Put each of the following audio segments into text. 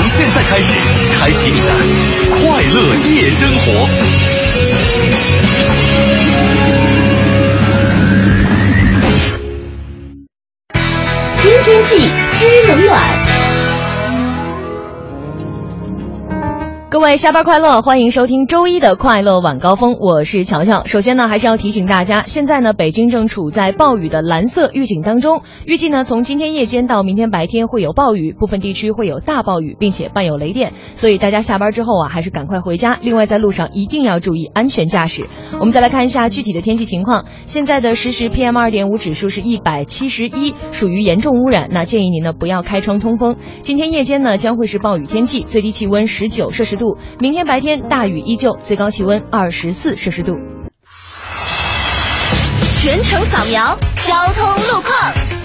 从现在开始，开启你的快乐夜生活。知天气，知冷暖。各位下班快乐，欢迎收听周一的快乐晚高峰，我是乔乔。首先呢，还是要提醒大家，现在呢，北京正处在暴雨的蓝色预警当中，预计呢，从今天夜间到明天白天会有暴雨，部分地区会有大暴雨，并且伴有雷电，所以大家下班之后啊，还是赶快回家。另外，在路上一定要注意安全驾驶。我们再来看一下具体的天气情况，现在的实时 PM 二点五指数是一百七十一，属于严重污染，那建议您呢不要开窗通风。今天夜间呢将会是暴雨天气，最低气温十九摄氏度。明天白天大雨依旧，最高气温二十四摄氏度。全程扫描交通路况。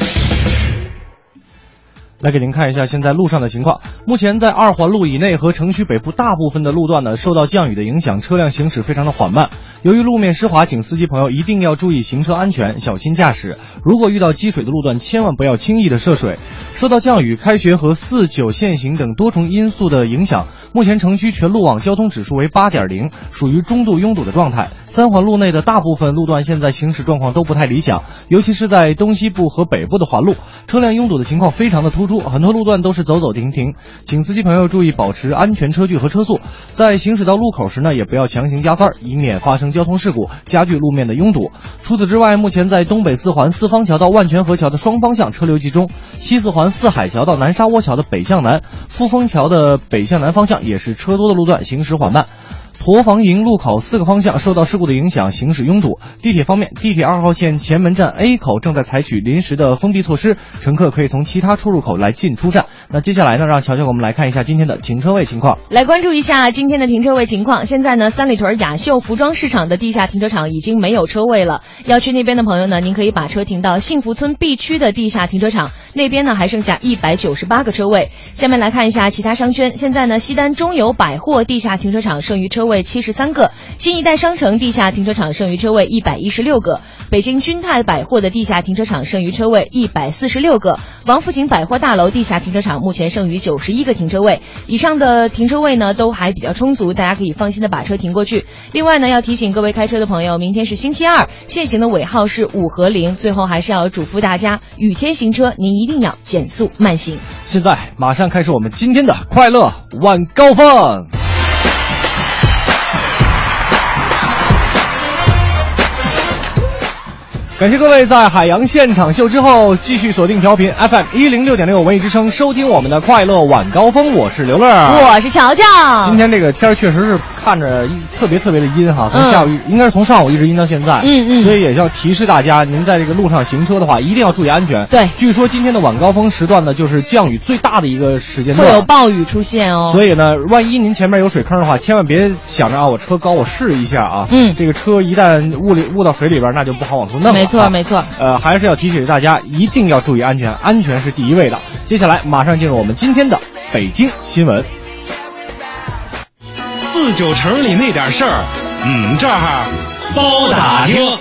来给您看一下现在路上的情况。目前在二环路以内和城区北部大部分的路段呢，受到降雨的影响，车辆行驶非常的缓慢。由于路面湿滑，请司机朋友一定要注意行车安全，小心驾驶。如果遇到积水的路段，千万不要轻易的涉水。受到降雨、开学和四九限行等多重因素的影响，目前城区全路网交通指数为八点零，属于中度拥堵的状态。三环路内的大部分路段现在行驶状况都不太理想，尤其是在东西部和北部的环路，车辆拥堵的情况非常的突出，很多路段都是走走停停。请司机朋友注意保持安全车距和车速，在行驶到路口时呢，也不要强行加塞儿，以免发生交通事故，加剧路面的拥堵。除此之外，目前在东北四环四方桥到万泉河桥的双方向车流集中，西四环四海桥到南沙窝桥的北向南，富丰桥的北向南方向也是车多的路段，行驶缓慢。驼房营路口四个方向受到事故的影响，行驶拥堵。地铁方面，地铁二号线前门站 A 口正在采取临时的封闭措施，乘客可以从其他出入口来进出站。那接下来呢，让乔乔我们来看一下今天的停车位情况。来关注一下今天的停车位情况。现在呢，三里屯雅秀服装市场的地下停车场已经没有车位了。要去那边的朋友呢，您可以把车停到幸福村 B 区的地下停车场，那边呢还剩下一百九十八个车位。下面来看一下其他商圈。现在呢，西单中友百货地下停车场剩余车位位七十三个，新一代商城地下停车场剩余车位一百一十六个，北京君泰百货的地下停车场剩余车位一百四十六个，王府井百货大楼地下停车场目前剩余九十一个停车位。以上的停车位呢都还比较充足，大家可以放心的把车停过去。另外呢，要提醒各位开车的朋友，明天是星期二，限行的尾号是五和零。最后还是要嘱咐大家，雨天行车您一定要减速慢行。现在马上开始我们今天的快乐晚高峰。感谢各位在海洋现场秀之后继续锁定调频 FM 一零六点六文艺之声，收听我们的快乐晚高峰。我是刘乐，我是乔乔。今天这个天儿确实是看着特别特别的阴哈，从下午、应该是从上午一直阴到现在，嗯嗯所以也要提示大家，您在这个路上行车的话，一定要注意安全。对据说今天的晚高峰时段呢，就是降雨最大的一个时间段会有。暴雨出现哦。所以呢，万一您前面有水坑的话，千万别想着啊，我车高，我试一下啊。嗯这个车一旦误里误到水里边，那就不好往出弄了。没错啊没错呃，还是要提醒大家，一定要注意安全，安全是第一位的。接下来马上进入我们今天的北京新闻。四九城里那点事儿，嗯，这儿包打听。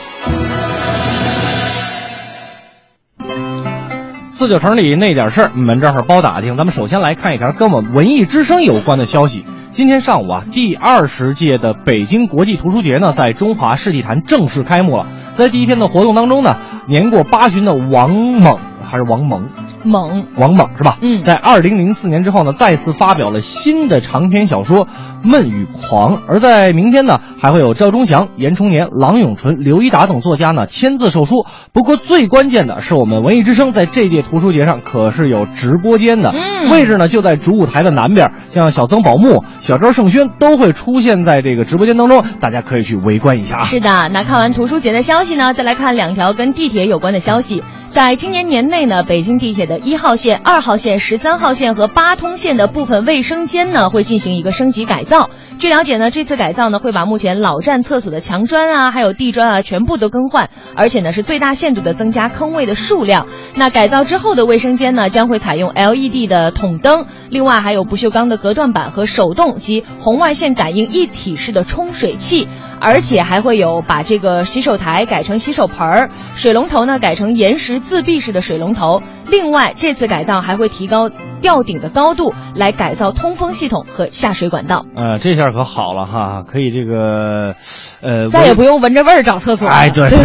四九城里那点事儿，你们这儿包打听。咱们首先来看一条跟我们文艺之声有关的消息。今天上午啊，第二十届的北京国际图书节呢，在中华世纪坛正式开幕了。在第一天的活动当中呢，年过八旬的王猛还是王蒙，猛，王猛是吧？嗯在二零零四年之后呢，再次发表了新的长篇小说《闷与狂》，而在明天呢，还会有赵忠祥、严崇年、郎永淳、刘一达等作家呢签字售书。不过最关键的是，我们文艺之声在这届图书节上可是有直播间的，嗯位置呢就在主舞台的南边，像小曾宝木、小周盛轩都会出现在这个直播间当中，大家可以去围观一下啊。是的，那看完图书节的消息呢，再来看两条跟地铁有关的消息。在今年年内呢，北京地铁的一号线、二号线、十三号线和八通线的部分卫生间呢，会进行一个升级改造。据了解呢，这次改造呢，会把目前老站厕所的墙砖啊，还有地砖啊，全部都更换，而且呢，是最大限度的增加坑位的数量。那改造之后的卫生间呢，将会采用 LED 的筒灯，另外还有不锈钢的隔断板和手动及红外线感应一体式的冲水器。而且还会有把这个洗手台改成洗手盆儿，水龙头呢改成岩石自闭式的水龙头。另外，这次改造还会提高吊顶的高度，来改造通风系统和下水管道。呃，这下可好了哈，可以这个，呃，再也不用闻着味儿找厕所。哎，对对？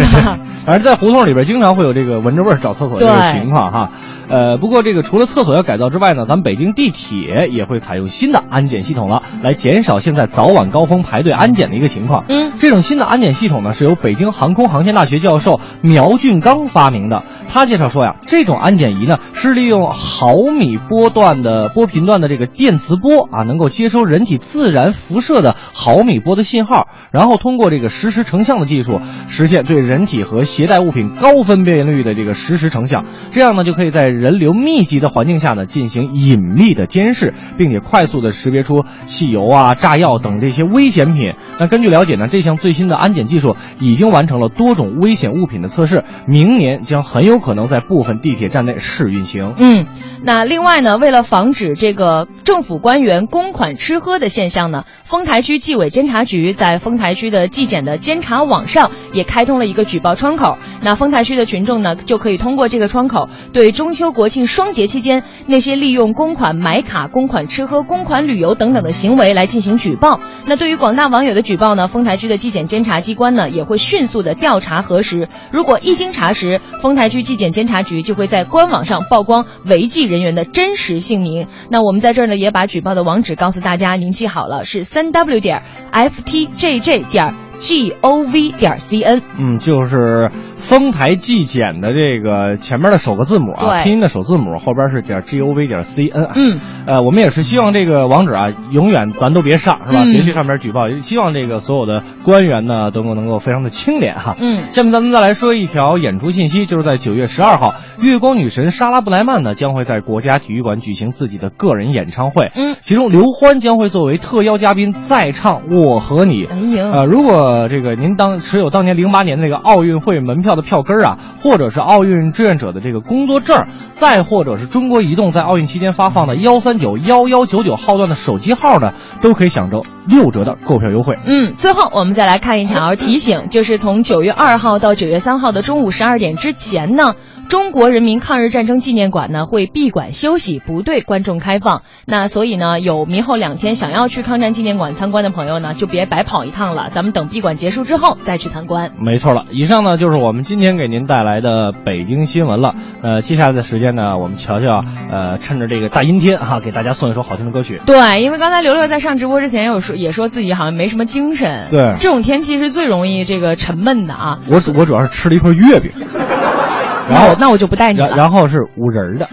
反正在胡同里边经常会有这个闻着味儿找厕所的这个情况哈。呃，不过这个除了厕所要改造之外呢，咱们北京地铁也会采用新的安检系统了，来减少现在早晚高峰排队安检的一个情况。嗯，这种新的安检系统呢，是由北京航空航天大学教授苗俊刚发明的。他介绍说呀，这种安检仪呢是利用毫米波段的波频段的这个电磁波啊，能够接收人体自然辐射的毫米波的信号，然后通过这个实时成像的技术，实现对人体和携带物品高分辨率的这个实时成像。这样呢，就可以在人流密集的环境下呢进行隐秘的监视，并且快速的识别出汽油啊、炸药等这些危险品。那根据了解呢，这项最新的安检技术已经完成了多种危险物品的测试，明年将很有可能在部分地铁站内试运行。嗯，那另外呢，为了防止这个政府官员公款吃喝的现象呢，丰台区纪委监察局在丰台区的纪检的监察网上也开通了一个举报窗口。那丰台区的群众呢，就可以通过这个窗口，对中秋国庆双节期间那些利用公款买卡、公款吃喝、公款旅游等等的行为来进行举报。那对于广大网友的举报呢，丰台区的纪检监察机关呢，也会迅速的调查核实。如果一经查实，丰台区纪检监察局就会在官网上曝光违纪人员的真实姓名。那我们在这儿呢，也把举报的网址告诉大家，您记好了，是三 w 点 ftjj 点 gov 点 cn。嗯，就是丰台纪检的这个前面的首个字母啊，拼音的首字母，后边是点 g o v 点 c n。嗯，呃，我们也是希望这个网址啊，永远咱都别上，是吧？嗯别去上面举报，希望这个所有的官员呢，都能能够非常的清廉哈。嗯下面咱们再来说一条演出信息，就是在九月十二号，月光女神莎拉布莱曼呢将会在国家体育馆举行自己的个人演唱会。嗯，其中刘欢将会作为特邀嘉宾再唱《我和你》。哎呦呃，如果这个您当持有当年零八年的那个奥运会门票的票根儿啊，或者是奥运志愿者的这个工作证，再或者是中国移动在奥运期间发放的幺三九幺幺九九号段的手机号呢，都可以享受六折的购票优惠。嗯，最后我们再来看一条提醒，就是从九月二号到九月三号的中午十二点之前呢，中国人民抗日战争纪念馆呢会闭馆休息，不对观众开放。那所以呢，有明后两天想要去抗战纪念馆参观的朋友呢，就别白跑一趟了，咱们等闭馆结束之后再去参观。没错了，以上呢就是我们今天给您带来的北京新闻了。呃，接下来的时间呢，我们瞧瞧，呃，趁着这个大阴天哈，给大家送一首好听的歌曲。对，因为刚才刘刘在上直播之前有说，也说自己好像没什么精神。对这种天气是最容易这个沉闷的啊。我我主要是吃了一块月饼，然后那我就不带你然了。然后是五仁的，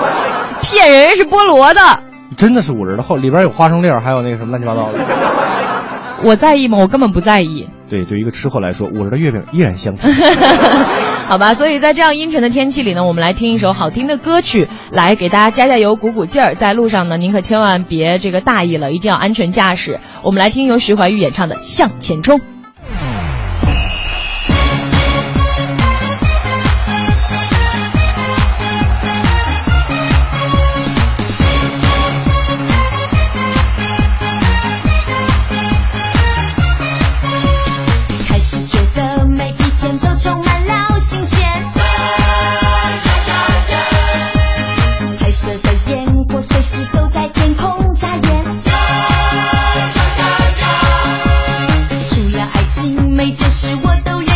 骗人是菠萝的，真的是五仁的，后里边有花生粒儿，还有那个什么乱七八糟的。我在意吗？我根本不在意。对，对于一个吃货来说，五仁儿的月饼依然香甜。好吧，所以在这样阴沉的天气里呢，我们来听一首好听的歌曲，来给大家加加油、鼓鼓劲儿。在路上呢，您可千万别这个大意了，一定要安全驾驶。我们来听由徐怀钰演唱的《向前冲》。这些事我都愿。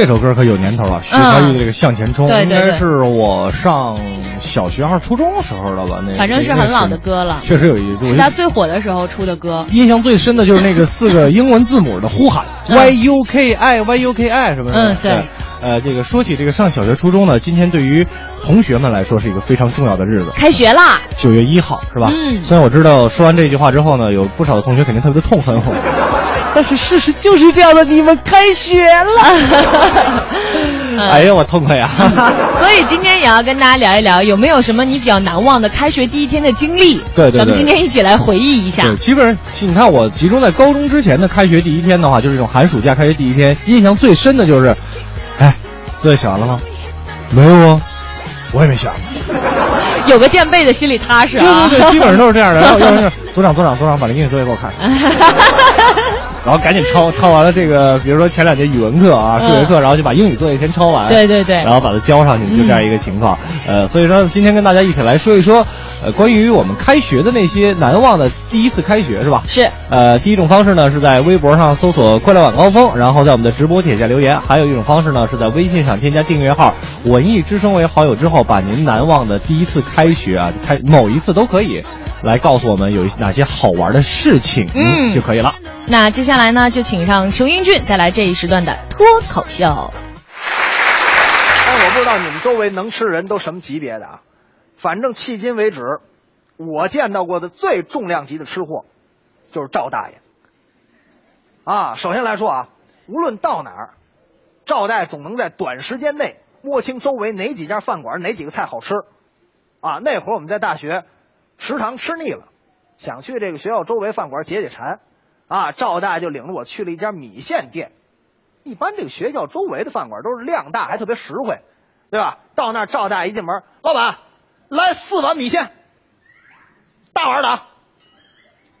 这首歌可有年头了，徐怀钰的这个《向前冲》，对对对应该是我上小学还是初中时候了吧？那反正是很老的歌了确实有一是他最火的时候出的歌。印象最深的就是那个四个英文字母的呼喊嗯，Y U K I Y U K I 什么的？嗯对。呃，这个说起这个上小学、初中呢，今天对于同学们来说是一个非常重要的日子，开学啦，九月一号是吧？嗯。虽然我知道说完这句话之后呢，有不少的同学肯定特别的痛恨我，但是事实就是这样的，你们开学了。哎呀，我痛快呀！所以今天也要跟大家聊一聊，有没有什么你比较难忘的开学第一天的经历？对对对，咱们今天一起来回忆一下。对，基本上你看我集中在高中之前的开学第一天的话，就是这种寒暑假开学第一天，印象最深的就是，哎，作业写完了吗？没有啊，我也没写。有个垫背的心里踏实啊。对对对，基本上都是这样的。然后要是组长组长组长把那英语作业给我看。然后赶紧抄，抄完了这个，比如说前两节语文课啊、数学课，然后就把英语作业先抄完，对对对，然后把它交上去，就这样一个情况。呃，所以说今天跟大家一起来说一说，呃，关于我们开学的那些难忘的第一次开学，是吧？是。呃，第一种方式呢是在微博上搜索“快乐晚高峰”，然后在我们的直播帖下留言；还有一种方式呢是在微信上添加订阅号“文艺之声”为好友之后，把您难忘的第一次开学啊，开某一次都可以，来告诉我们有哪些好玩的事情，嗯，就可以了。那接下来呢，就请上裘英俊带来这一时段的脱口秀。但我不知道你们周围能吃人都什么级别的啊？反正迄今为止，我见到过的最重量级的吃货，就是赵大爷。啊，首先来说啊，无论到哪儿，赵大爷总能在短时间内摸清周围哪几家饭馆哪几个菜好吃。啊，那会儿我们在大学食堂吃腻了，想去这个学校周围饭馆解解馋。啊，赵大爷就领着我去了一家米线店。一般这个学校周围的饭馆都是量大还特别实惠，对吧？到那儿赵大爷一进门，老板，来四碗米线，大碗的啊。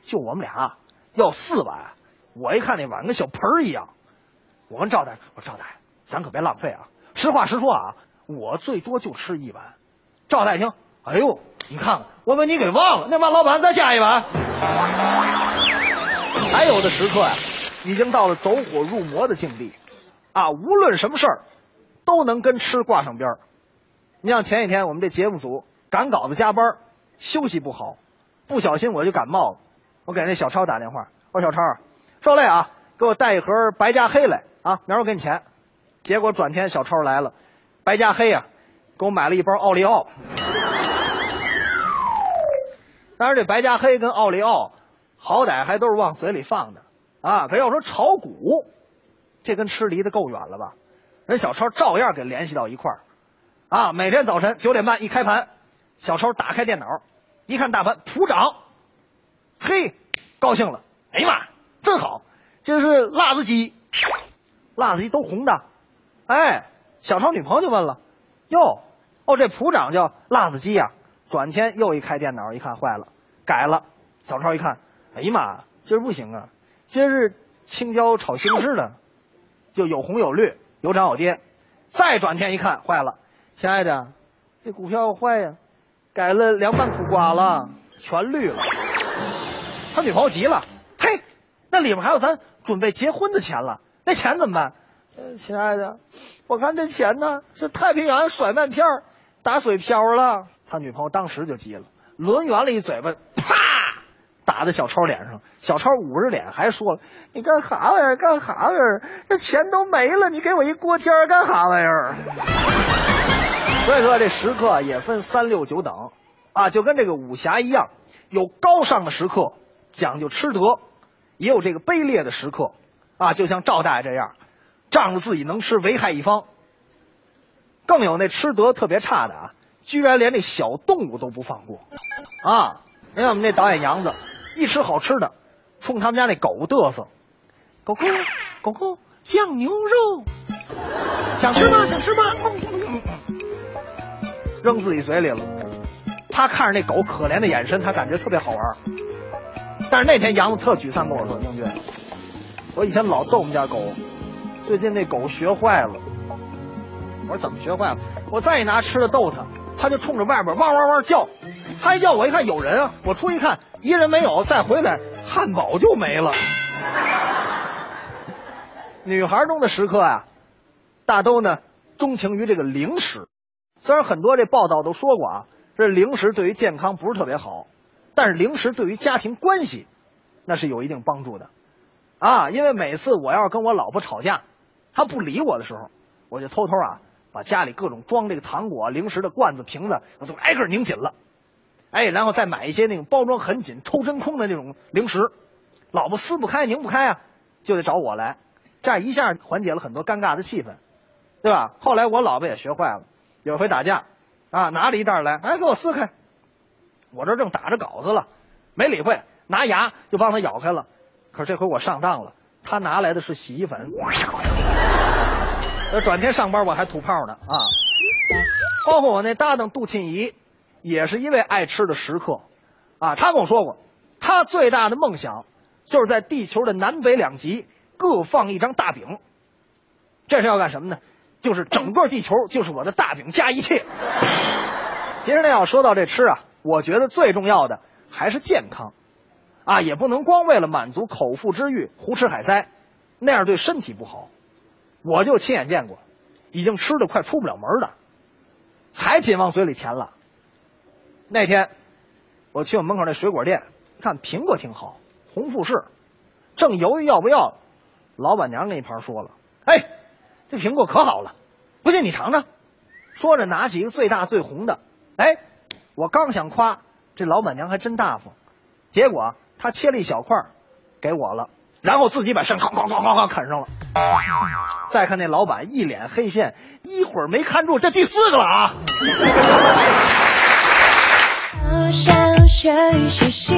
就我们俩要四碗，我一看那碗跟小盆儿一样。我跟赵大爷，我说赵大爷，咱可别浪费啊！实话实说啊，我最多就吃一碗。赵大爷听，哎呦，你看看，我把你给忘了，那嘛，老板再加一碗。还有的食客呀、啊，已经到了走火入魔的境地，啊，无论什么事儿，都能跟吃挂上边儿。你像前几天我们这节目组赶稿子加班，休息不好，不小心我就感冒了。我给那小超打电话，我说小超，受累啊，给我带一盒白加黑来啊，明儿我给你钱。结果转天小超来了，白加黑呀、啊，给我买了一包奥利奥。当然，这白加黑跟奥利奥。好歹还都是往嘴里放的啊！可要说炒股，这跟吃离得够远了吧？人小超照样给联系到一块儿啊！每天早晨九点半一开盘，小超打开电脑，一看大盘普涨，嘿，高兴了！哎呀妈，真好！这是辣子鸡，辣子鸡都红的。哎，小超女朋友就问了：“哟，哦，这普涨叫辣子鸡呀、？”转天又一开电脑，一看坏了，改了。小超一看。哎呀妈，今儿不行啊！今儿是青椒炒西红柿的，就有红有绿，有涨有跌。再转天一看，坏了，亲爱的，这股票坏呀，改了凉拌苦瓜了，全绿了。他女朋友急了，嘿，那里面还有咱准备结婚的钱了，那钱怎么办？亲爱的，我看这钱呢是太平洋甩麦片儿打水漂了。他女朋友当时就急了，抡圆了一嘴巴，啪！打在小超脸上，小超捂着脸还说了：“你干哈玩意儿？干哈玩意儿？这钱都没了，你给我一锅贴干哈玩意儿？”所以说，这食客也分三六九等啊，就跟这个武侠一样，有高尚的食客讲究吃德，也有这个卑劣的食客啊，就像赵大爷这样，仗着自己能吃危害一方。更有那吃德特别差的啊，居然连那小动物都不放过啊！你看我们那导演杨子。一吃好吃的，冲他们家那狗嘚瑟，狗狗狗狗酱牛肉，想吃吗？想吃吗？扔自己嘴里了。他看着那狗可怜的眼神，他感觉特别好玩。但是那天杨子特沮丧跟我说：“英俊，我以前老逗我们家狗，最近那狗学坏了。”我说：“怎么学坏了？”我再拿吃的逗它，它就冲着外边汪汪汪叫。他一叫我一看有人啊，我出一看一人没有，再回来汉堡就没了。女孩中的食客啊，大都呢钟情于这个零食。虽然很多这报道都说过啊，这零食对于健康不是特别好，但是零食对于家庭关系那是有一定帮助的啊。因为每次我要是跟我老婆吵架，她不理我的时候，我就偷偷啊把家里各种装这个糖果、零食的罐子、瓶子，我都挨个拧紧了。哎，然后再买一些那种包装很紧、抽真空的那种零食，老婆撕不开、拧不开啊，就得找我来，这样一下缓解了很多尴尬的气氛，对吧？后来我老婆也学坏了，有回打架，啊，拿了一袋来，哎，给我撕开，我这正打着稿子了，没理会，拿牙就帮他咬开了。可是这回我上当了，他拿来的是洗衣粉，转天上班我还吐泡呢啊！包括我那搭档杜沁怡，也是一位爱吃的食客，啊，他跟我说过，他最大的梦想就是在地球的南北两极各放一张大饼。这是要干什么呢？就是整个地球就是我的大饼加一切。其实呢，要说到这吃啊，我觉得最重要的还是健康，啊，也不能光为了满足口腹之欲胡吃海塞，那样对身体不好。我就亲眼见过，已经吃的快出不了门的，还紧往嘴里填了。那天我去我门口那水果店，看苹果挺好，红富士，正犹豫要不要，老板娘那一盘说了：“哎，这苹果可好了，不信你尝尝。”说着拿起一个最大最红的，哎，我刚想夸，这老板娘还真大方，结果她切了一小块给我了，然后自己把肾哐哐哐哐哐啃上了。再看那老板一脸黑线，一会儿没看住，这第四个了啊！好想学习，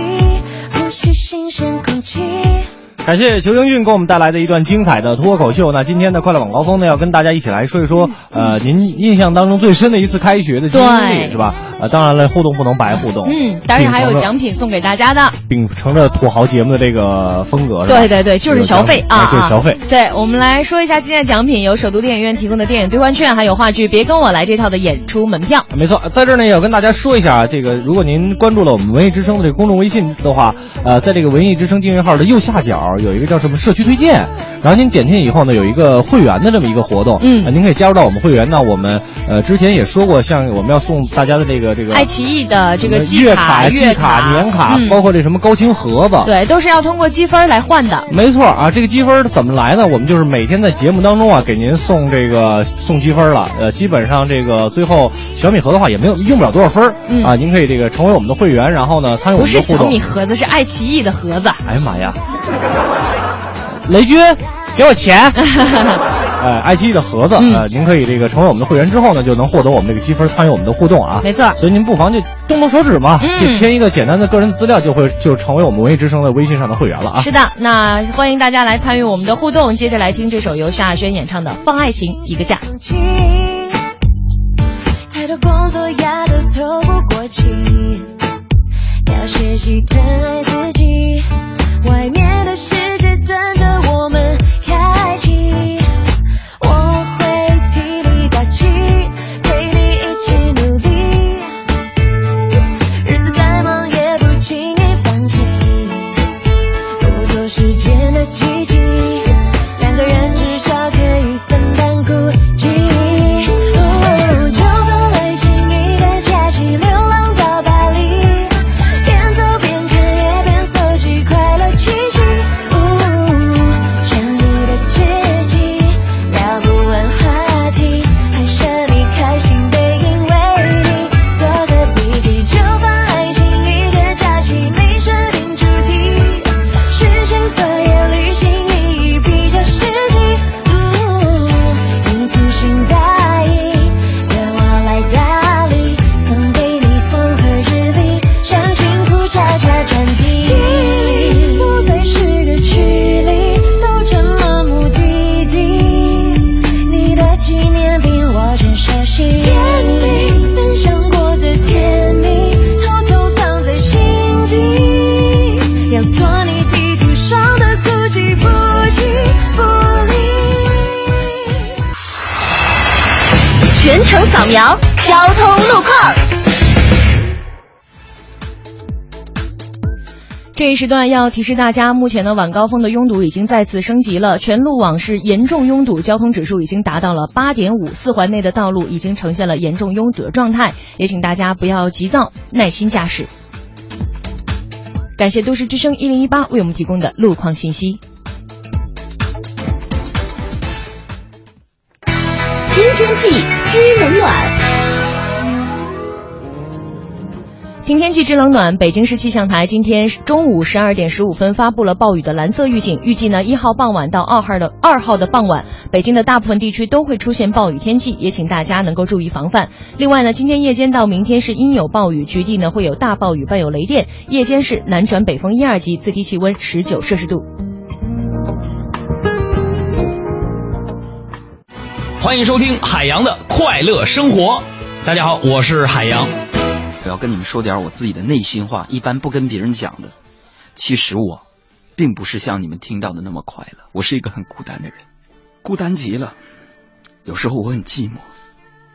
呼吸新鲜空气。感谢裘英俊给我们带来的一段精彩的脱口秀。那今天的快乐晚高峰呢，要跟大家一起来说一说，呃，您印象当中最深的一次开学的经历是吧？呃，当然了，互动不能白互动，嗯，当然还有奖品送给大家的。秉承着土豪节目的这个风格，对对对，就是消费啊哎对消！费。对，我们来说一下今天的奖品，有首都电影院提供的电影兑换券，还有话剧《别跟我来》这套的演出门票。没错，在这儿呢，也要跟大家说一下啊，这个如果您关注了我们文艺之声的这个公众微信的话，呃，在这个文艺之声订阅号的右下角有一个叫什么社区推荐，然后您点进以后呢，有一个会员的这么一个活动，嗯您可以加入到我们会员。那我们呃之前也说过，像我们要送大家的这个这个爱奇艺的这个月卡、季月卡、年卡，包括这什么高清盒子，对，都是要通过积分来换的。没错啊，这个积分怎么来呢？我们就是每天在节目当中啊，给您送这个送积分了。呃，基本上这个最后小米盒的话也没有用不了多少分、嗯啊。您可以这个成为我们的会员，然后呢参与我们的互动。不是小米盒子，是爱奇艺的盒子。哎呀妈呀！雷军，给我钱！哎，爱奇艺的盒子，嗯呃，您可以这个成为我们的会员之后呢，就能获得我们这个积分，参与我们的互动啊。没错所以您不妨就动动手指嘛，嗯就填一个简单的个人资料，就会就成为我们文艺之声的微信上的会员了啊。是的，那欢迎大家来参与我们的互动。接着来听这首由夏轩演唱的《放爱情一个假》。太多工作压得透不过气，要学习疼爱自己。程扫描交通路况。这一时段要提示大家，目前的晚高峰的拥堵已经再次升级了，全路网是严重拥堵，交通指数已经达到了八点五，四环内的道路已经呈现了严重拥堵的状态，也请大家不要急躁，耐心驾驶。感谢都市之声一零一八为我们提供的路况信息。知天气，知冷暖。听天气知冷暖，北京市气象台今天中午十二点十五分发布了暴雨的蓝色预警，预计呢一号傍晚到二号的二号的傍晚，北京的大部分地区都会出现暴雨天气，也请大家能够注意防范。另外呢，今天夜间到明天是阴有暴雨，局地呢会有大暴雨伴有雷电，夜间是南转北风一二级，最低气温十九摄氏度。欢迎收听海洋的快乐生活。大家好，我是海洋。我要跟你们说点我自己的内心话，一般不跟别人讲的。其实我，并不是像你们听到的那么快乐。我是一个很孤单的人，孤单极了。有时候我很寂寞，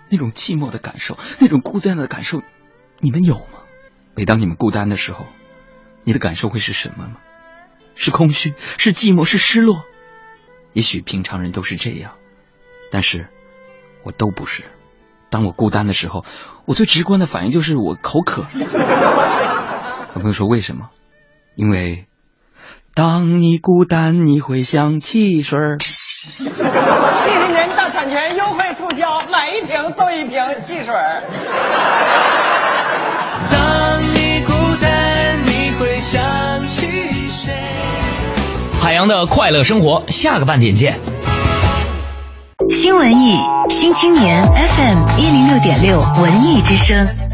那种寂寞的感受，那种孤单的感受，你们有吗？每当你们孤单的时候，你的感受会是什么吗？是空虚，是寂寞，是失落。也许平常人都是这样，但是我都不是。当我孤单的时候，我最直观的反应就是我口渴。有朋友说为什么？因为当你孤单，你会想汽水儿。七十年大产权优惠促销，买一瓶送一瓶汽水儿。当你孤单，你会想起谁？海洋的快乐生活，下个半点见。新文艺新青年 FM 一零六点六文艺之声。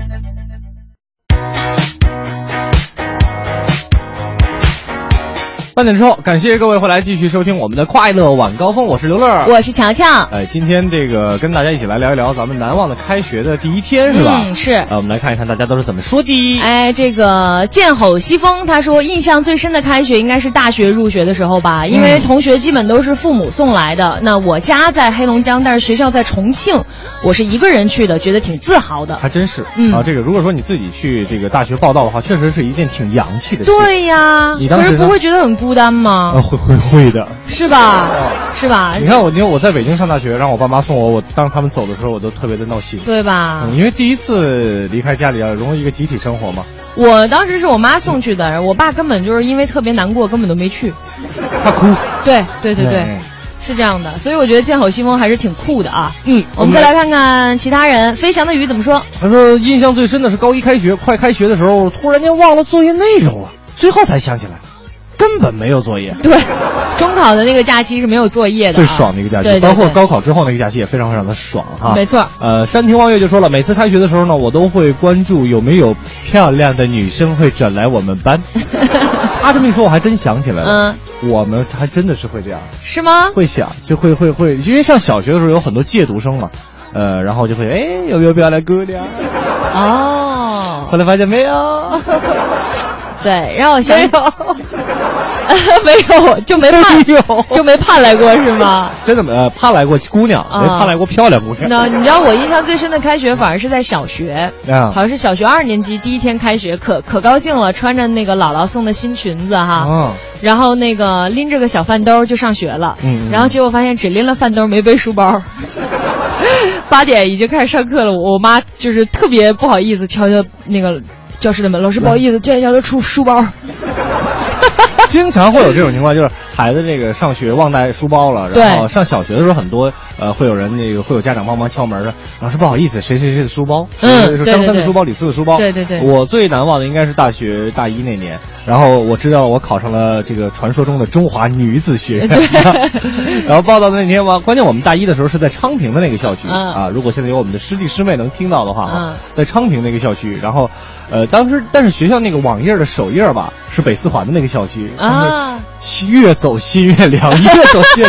半点之后，感谢各位回来继续收听我们的快乐晚高峰，我是刘乐，我是乔乔。哎，今天这个跟大家一起来聊一聊咱们难忘的开学的第一天，是吧？嗯，是。呃，我们来看一看大家都是怎么说的。哎，这个剑吼西风他说，印象最深的开学应该是大学入学的时候吧，因为同学基本都是父母送来的。那我家在黑龙江，但是学校在重庆，我是一个人去的，觉得挺自豪的。还真是，嗯啊，这个如果说你自己去这个大学报道的话，确实是一件挺洋气的事。对呀，你当时可是不会觉得很孤单吗？啊，会会会的。是吧？是吧？你看我，因为我在北京上大学，让我爸妈送我，我当他们走的时候，我都特别的闹心。对吧？嗯，因为第一次离开家里要融入一个集体生活嘛，我当时是我妈送去的，我爸根本就是因为特别难过，根本都没去。怕哭。对对对对嗯，是这样的，所以我觉得剑吼西风还是挺酷的啊。嗯，我们再来看看其他人，飞翔的鱼怎么说？他说印象最深的是高一开学，快开学的时候，突然间忘了作业内容了，最后才想起来，根本没有作业。对，中考的那个假期是没有作业的、最爽的一个假期，对对对包括高考之后那个假期也非常非常的爽哈。没错呃，山亭望月就说了，每次开学的时候呢，我都会关注有没有漂亮的女生会转来我们班。他这么一说，我还真想起来了，嗯，我们还真的是会这样，是吗？会想就会会会，因为上小学的时候有很多借读生嘛，呃，然后就会哎有没有漂亮姑娘？哦，后来发现没有，对，让我想 没有。就没盼 就没盼来过是吗？真的没呃盼来过姑娘，没啊盼来过漂亮姑娘。那你知道我印象最深的开学反而是在小学，啊好像是小学二年级第一天开学，可可高兴了，穿着那个姥姥送的新裙子哈，嗯然后那个拎着个小饭兜就上学了，然后结果发现只拎了饭兜没背书包。八点已经开始上课了，我妈就是特别不好意思敲敲那个教室的门，老师不好意思，这一下就出书包。经常会有这种情况，就是孩子这个上学忘带书包了，然后上小学的时候，很多呃会有人那个会有家长帮忙敲门的老师不好意思，谁谁谁的书包，嗯说张三的书包，李四的书包，对对对。我最难忘的应该是大学大一那年，然后我知道我考上了这个传说中的中华女子学院，然后报道的那天嘛，关键我们大一的时候是在昌平的那个校区、嗯。啊，如果现在有我们的师弟师妹能听到的话啊，嗯。在昌平那个校区，然后呃当时但是学校那个网页的首页吧是北四环的那个校区啊，越走心越凉，越走心。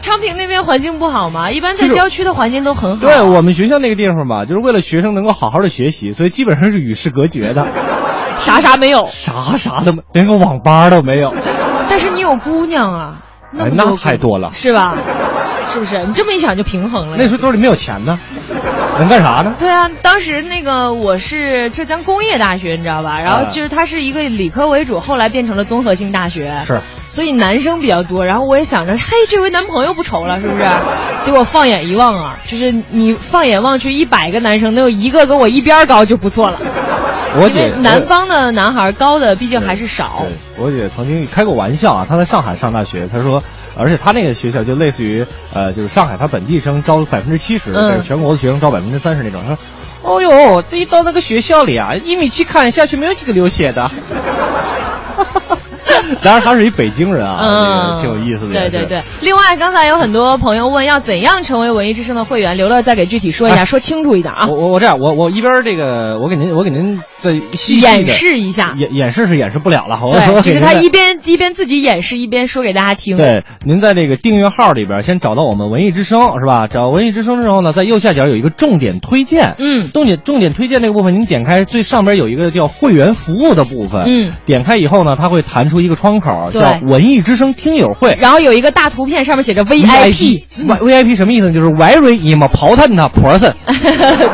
昌平那边环境不好吗？一般在郊区的环境都很好。对我们学校那个地方吧，就是为了学生能够好好的学习，所以基本上是与世隔绝的，啥啥没有，啥啥都没，连个网吧都没有。但是你有姑娘啊。哎，那太多了。是吧？是不是？你这么一想就平衡了。那时候兜里没有钱呢，能干啥呢？对啊，当时那个我是浙江工业大学，你知道吧？然后就是它是一个理科为主，后来变成了综合性大学。是。所以男生比较多，然后我也想着，嘿，这回男朋友不愁了，是不是？结果放眼一望啊，就是你放眼望去，一百个男生能有一个跟我一边高就不错了。我姐南方的男孩高的毕竟还是少。我姐曾经开过玩笑啊，她在上海上大学，她说，而且她那个学校就类似于呃，就是上海她本地生招百分之七十，但是全国的学生招百分之三十那种。她说，哦哟，这一到那个学校里啊，一米七看下去没有几个流血的。当然，他是一北京人啊，嗯，挺有意思的。对对对。另外，刚才有很多朋友问要怎样成为文艺之声的会员，刘乐再给具体说一下，说清楚一点啊。我我我这样，我我一边这个，我给您我给您再细演示一下。演演示是演示不了了，对，就是他一边一边自己演示，一边说给大家听。对，您在这个订阅号里边先找到我们文艺之声是吧？找文艺之声之后呢，在右下角有一个重点推荐，嗯，重点重点推荐那个部分，您点开最上边有一个叫会员服务的部分，嗯，点开以后呢，它会弹出一个窗口。叫文艺之声听友会，然后有一个大图片，上面写着 VIP，VIP 什么意思呢？就是 Very important person，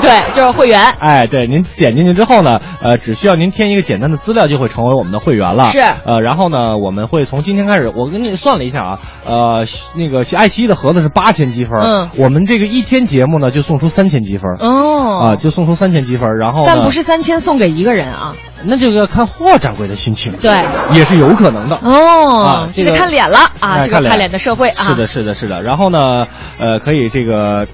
对，就是会员。哎，对，您点进去之后呢，呃，只需要您填一个简单的资料，就会成为我们的会员了。是，呃，然后呢，我们会从今天开始，我跟你算了一下啊，呃，那个爱奇艺的盒子是八千积分，嗯，我们这个一天节目呢就送出三千积分，哦，啊，就送出三千积分，然后但不是三千送给一个人啊。那就要看霍掌柜的心情，对，也是有可能的哦。啊这个看脸了啊，这个看脸的社会啊。是的，是的，是的。然后呢，呃，可以这个。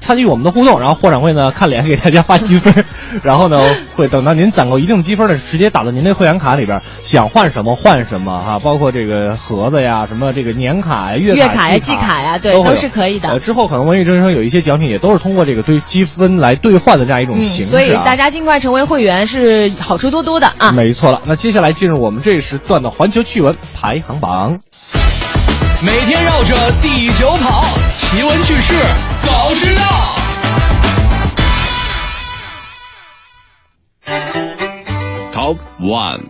参与我们的互动，然后霍掌柜呢看脸给大家发积分，然后呢会等到您攒够一定积分的，直接打到您的会员卡里边，想换什么换什么哈，包括这个盒子呀，什么这个年卡呀、月卡呀、季卡呀，对，都是可以的。之后可能文艺之声有一些奖品也都是通过这个对积分来兑换的这样一种形式，所以大家尽快成为会员是好处多多的啊。没错了，那接下来进入我们这一时段的环球趣闻排行榜。每天绕着地球跑，奇闻趣事早知道。Top One，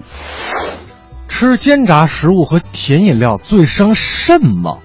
吃煎炸食物和甜饮料最伤肾吗？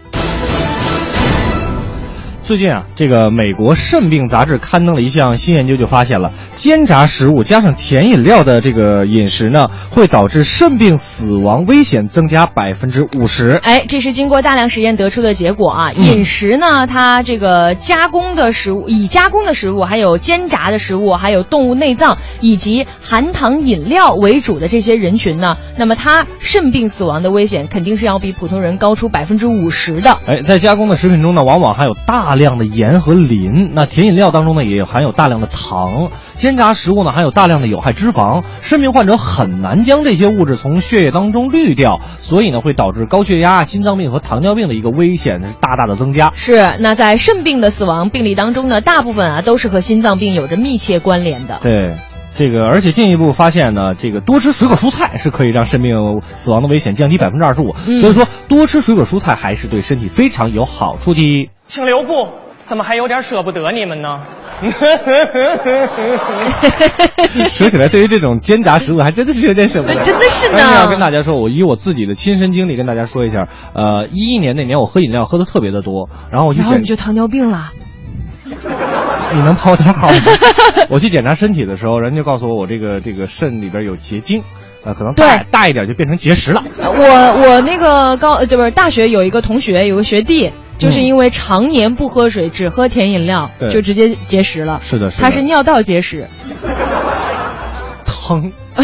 最近啊，这个美国肾病杂志刊登了一项新研究，就发现了煎炸食物加上甜饮料的这个饮食呢，会导致肾病死亡危险增加百分之五十。哎，这是经过大量实验得出的结果啊！饮食呢，它这个加工的食物、已加工的食物，还有煎炸的食物，还有动物内脏以及含糖饮料为主的这些人群呢，那么它肾病死亡的危险肯定是要比普通人高出百分之五十的。哎，在加工的食品中呢，往往含有大。大量的盐和磷，那甜饮料当中呢也含有大量的糖，煎炸食物呢含有大量的有害脂肪，肾病患者很难将这些物质从血液当中滤掉，所以呢会导致高血压、心脏病和糖尿病的一个危险是大大的增加。是，那在肾病的死亡病例当中呢，大部分啊都是和心脏病有着密切关联的。对。这个，而且进一步发现呢，这个多吃水果蔬菜是可以让肾病死亡的危险降低百分之二十五。所以说，多吃水果蔬菜还是对身体非常有好处的。请留步，怎么还有点舍不得你们呢？说起来，对于这种煎炸食物，还真的是有点舍不得。真的是呢。要跟大家说，我以我自己的亲身经历跟大家说一下。呃，一一年那年我喝饮料喝的特别的多，然后我就然后你就糖尿病了。你能跑点好吗？我去检查身体的时候，人家告诉我我这个这个肾里边有结晶，呃，可能大大一点就变成结石了。我我那个高就不是大学有一个同学有个学弟，就是因为常年不喝水，只喝甜饮料，就直接结石了。是的，是的。他是尿道结石。疼。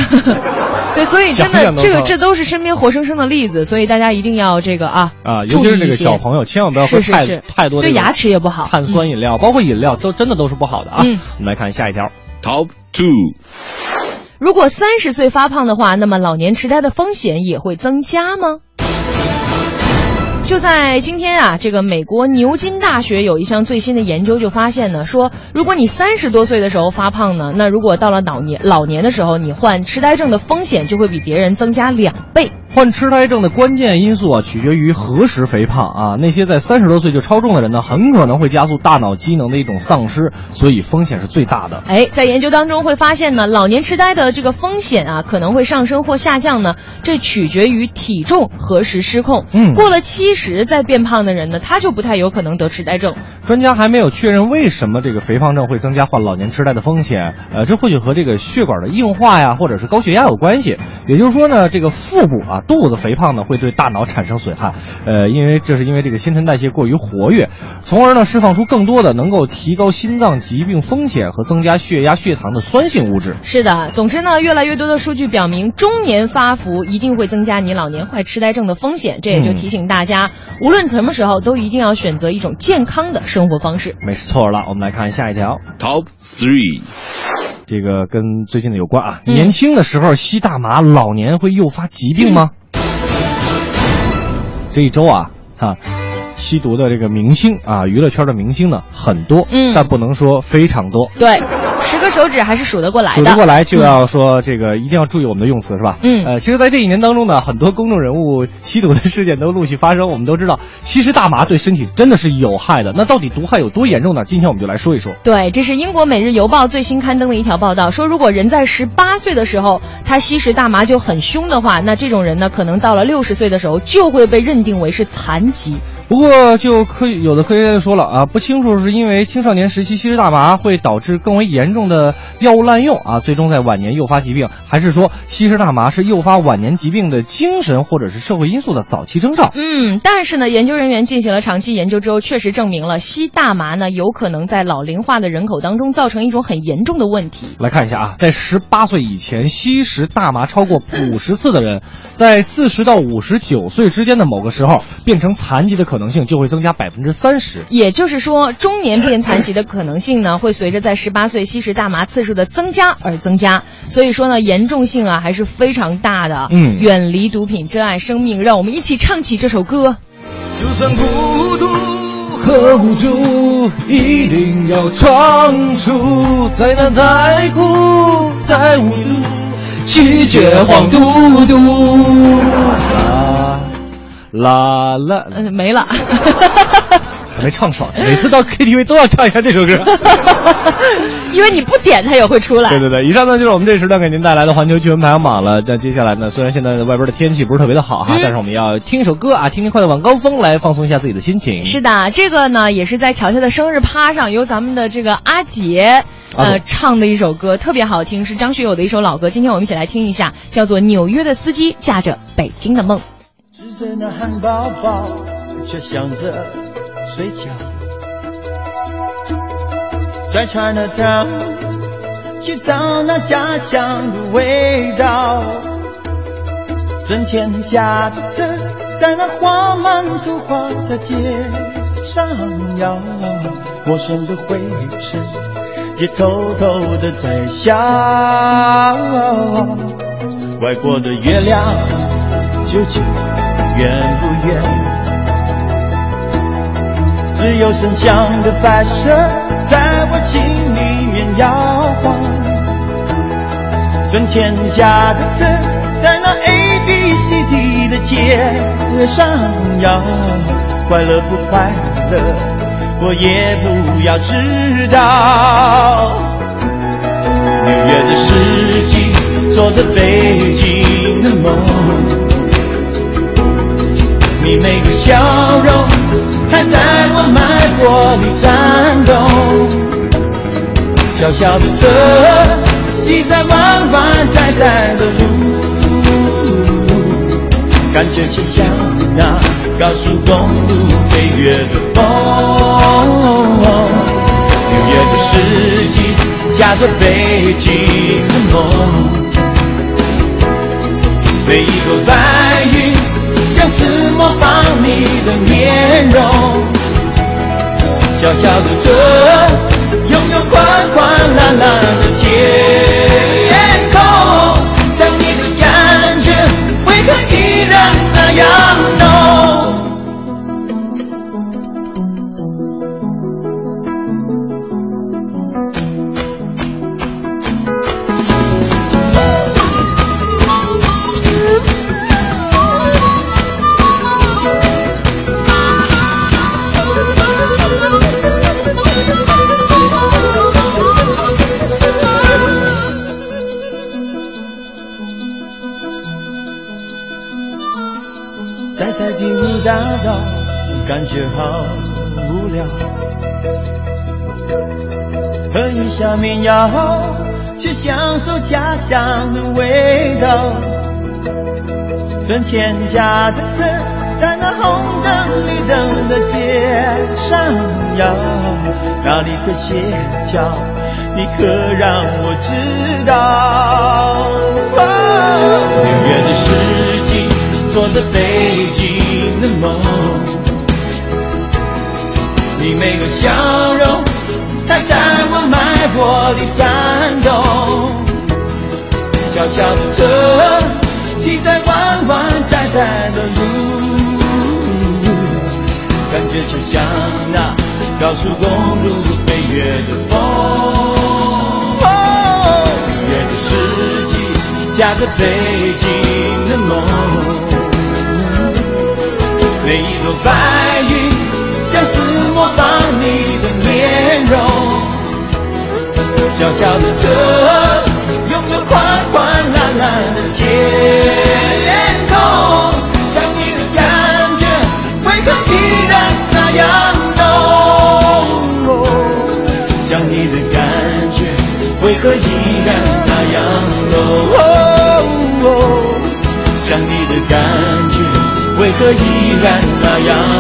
对，所以真的，这个这都是身边活生生的例子，所以大家一定要这个啊啊，尤其是这个小朋友，千万不要喝太太多对牙齿也不好，碳酸饮料，包括饮料都真的都是不好的啊。嗯我们来看下一条，Top Two，如果三十岁发胖的话，那么老年痴呆的风险也会增加吗？就在今天啊，这个美国牛津大学有一项最新的研究就发现呢，说如果你三十多岁的时候发胖呢，那如果到了老年老年的时候，你患痴呆症的风险就会比别人增加两倍。患痴呆症的关键因素啊，取决于何时肥胖啊。那些在三十多岁就超重的人呢，很可能会加速大脑机能的一种丧失，所以风险是最大的。哎，在研究当中会发现呢，老年痴呆的这个风险啊，可能会上升或下降呢，这取决于体重何时失控。嗯过了七十再变胖的人呢，他就不太有可能得痴呆症。专家还没有确认为什么这个肥胖症会增加患老年痴呆的风险。呃，这或许和这个血管的硬化呀，或者是高血压有关系。也就是说呢，这个腹部啊肚子肥胖呢，会对大脑产生损害。呃，因为这是因为这个新陈代谢过于活跃，从而呢释放出更多的能够提高心脏疾病风险和增加血压、血糖的酸性物质。是的，总之呢，越来越多的数据表明，中年发福一定会增加你老年患痴呆症的风险。这也就提醒大家，无论什么时候，都一定要选择一种健康的生活方式。没错了，我们来看下一条。Top three，这个跟最近的有关啊。嗯年轻的时候吸大麻，老年会诱发疾病吗？这一周啊，哈、吸毒的这个明星啊，娱乐圈的明星呢很多，嗯但不能说非常多。对，十个手指还是数得过来的。数得过来就要说这个一定要注意我们的用词是吧？嗯呃，其实，在这一年当中呢，很多公众人物吸毒的事件都陆续发生。我们都知道，其实大麻对身体真的是有害的。那到底毒害有多严重呢？今天我们就来说一说。对，这是英国《每日邮报》最新刊登的一条报道，说如果人在十八岁的时候他吸食大麻就很凶的话，那这种人呢，可能到了六十岁的时候就会被认定为是残疾。不过，就科有的科学家就说了啊，不清楚是因为青少年时期吸食大麻会导致更为严重的药物滥用啊，最终在晚年诱发疾病，还是说吸食大麻是诱发晚年疾病的精神或者是社会因素的早期征兆？嗯，但是呢，研究人员进行了长期研究之后，确实证明了吸大麻呢，有可能在老龄化的人口当中造成一种很严重的问题。来看一下啊，在十八岁以前吸食大麻超过五十次的人，在四十到五十九岁之间的某个时候变成残疾的可能性就会增加百分之三十。也就是说，中年变残疾的可能性呢，会随着在十八岁吸食大麻次数的增加而增加。所以说呢，严重性啊还是非常大的。嗯远离毒品，珍爱生命，让我们一起唱起这首歌。就算孤独和无助，一定要闯出，再难再苦再无度，拒绝黄嘟嘟。啦啦没了。还没唱爽，每次到 KTV 都要唱一下这首歌。因为你不点它也会出来。对对对，以上呢就是我们这时段给您带来的环球趣闻排行榜了。那接下来呢，虽然现在外边的天气不是特别的好哈，嗯但是我们要听一首歌啊，听听快乐晚高峰来放松一下自己的心情。是的，这个呢也是在乔乔的生日趴上，由咱们的这个阿杰，呃唱的一首歌，特别好听，是张学友的一首老歌。今天我们一起来听一下，叫做《纽约的司机驾着北京的梦》。吃着那汉堡包，却想着睡觉。在 Chinatown 去找那家乡的味道，整天驾着车在那画满图画的街上摇，陌生的灰尘也偷偷的在笑。外国的月亮究竟远不远？只有声响的摆设在我心里面摇晃，整天夹着车在那 A B C D 的街上摇，快乐不快乐，我也不要知道。纽约的司机做着北京的梦，你每个笑容还在我脉搏里颤动。小小的车挤在弯弯窄窄的路，感觉就像那高速公路飞跃的风。纽约的司机驾着北京的梦，每一朵白云是模仿你的面容。小小的车，拥有宽宽蓝蓝的天打扰，感觉好无聊。和你下面摇，去享受家乡的味道。春天夹着车，在那红灯绿灯的街上摇，哪里可协调？你可让我高速公路飞越的风。六月的四季，夹着北京的梦，每一朵白云像是模仿你的面容。小小的车，的感觉为何依然那样？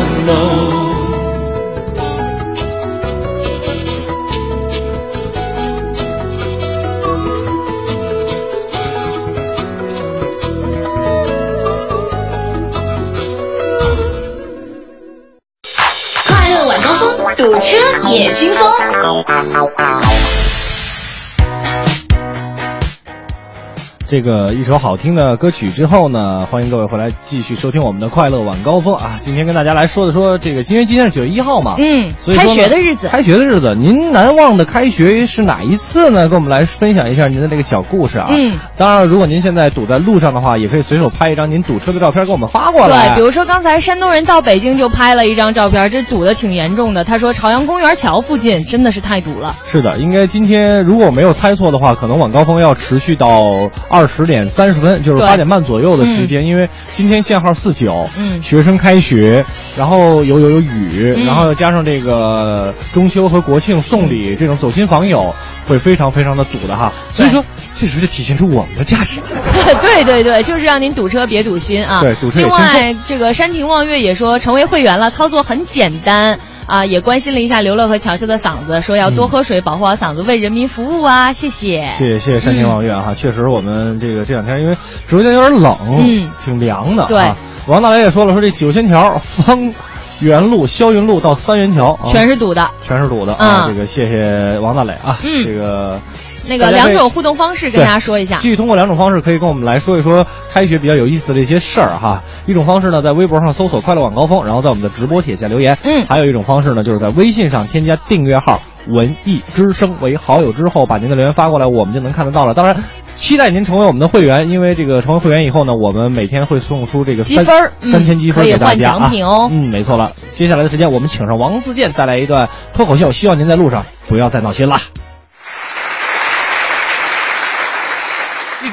这个一首好听的歌曲之后呢，欢迎各位回来继续收听我们的快乐晚高峰啊！今天跟大家来说的说这个，因为今天是九月一号嘛，嗯所以开学的日子开学的日子，您难忘的开学是哪一次呢？跟我们来分享一下您的这个小故事啊。嗯，当然，如果您现在堵在路上的话，也可以随手拍一张您堵车的照片给我们发过来。对，比如说刚才山东人到北京就拍了一张照片，这堵的挺严重的。他说朝阳公园桥附近真的是太堵了。是的，应该今天如果我没有猜错的话，可能晚高峰要持续到二十点三十分，就是八点半左右的时间，因为今天限号四九，嗯学生开学，然后有有有雨，嗯然后又加上这个中秋和国庆送礼这种走亲访友，会非常非常的堵的哈。所以说，这时就体现出我们的价值。对对对，就是让您堵车别堵心啊。对堵车也另外，这个山亭望月也说成为会员了，操作很简单。啊，也关心了一下刘乐和乔乔的嗓子，说要多喝水，保护好嗓子，为人民服务啊！谢谢。谢谢谢谢山亭望月哈，确实我们这个这两天因为直播间有点冷，嗯挺凉的。对啊，王大雷也说了，说这九仙桥、方圆路、霄云路到三元桥，啊全是堵的。全是堵的啊！嗯这个谢谢王大磊啊，嗯这个那个两种互动方式跟大家说一下。继续通过两种方式，可以跟我们来说一说开学比较有意思的这些事儿哈。一种方式呢，在微博上搜索“快乐晚高峰”，然后在我们的直播帖下留言。嗯还有一种方式呢，就是在微信上添加订阅号“文艺之声”为好友之后，把您的留言发过来，我们就能看得到了。当然。期待您成为我们的会员，因为这个成为会员以后呢，我们每天会送出这个三积分三千积分可以给大家换奖品哦啊。嗯，没错了。接下来的时间，我们请上王自健带来一段脱口秀，希望您在路上不要再闹心啦。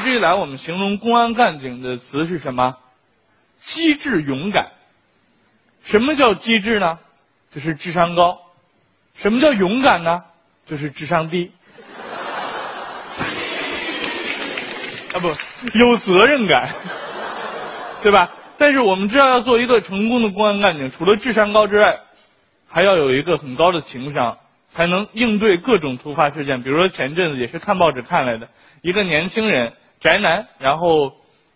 直以来，我们形容公安干警的词是什么？机智勇敢。什么叫机智呢？就是智商高。什么叫勇敢呢？就是智商低。啊不，有责任感，对吧？但是我们知道，要做一个成功的公安干警，除了智商高之外，还要有一个很高的情商，才能应对各种突发事件。比如说前阵子也是看报纸看来的，一个年轻人宅男，然后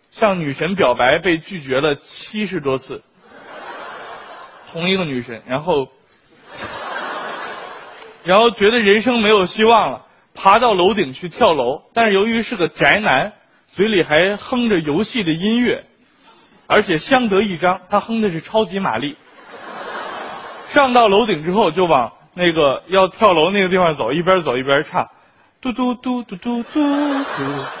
向女神表白被拒绝了七十多次，同一个女神，然后然后觉得人生没有希望了，爬到楼顶去跳楼，但是由于是个宅男，嘴里还哼着游戏的音乐，而且相得益彰，他哼的是超级玛丽。上到楼顶之后，就往那个要跳楼那个地方走，一边走一边唱，嘟嘟嘟嘟嘟嘟嘟。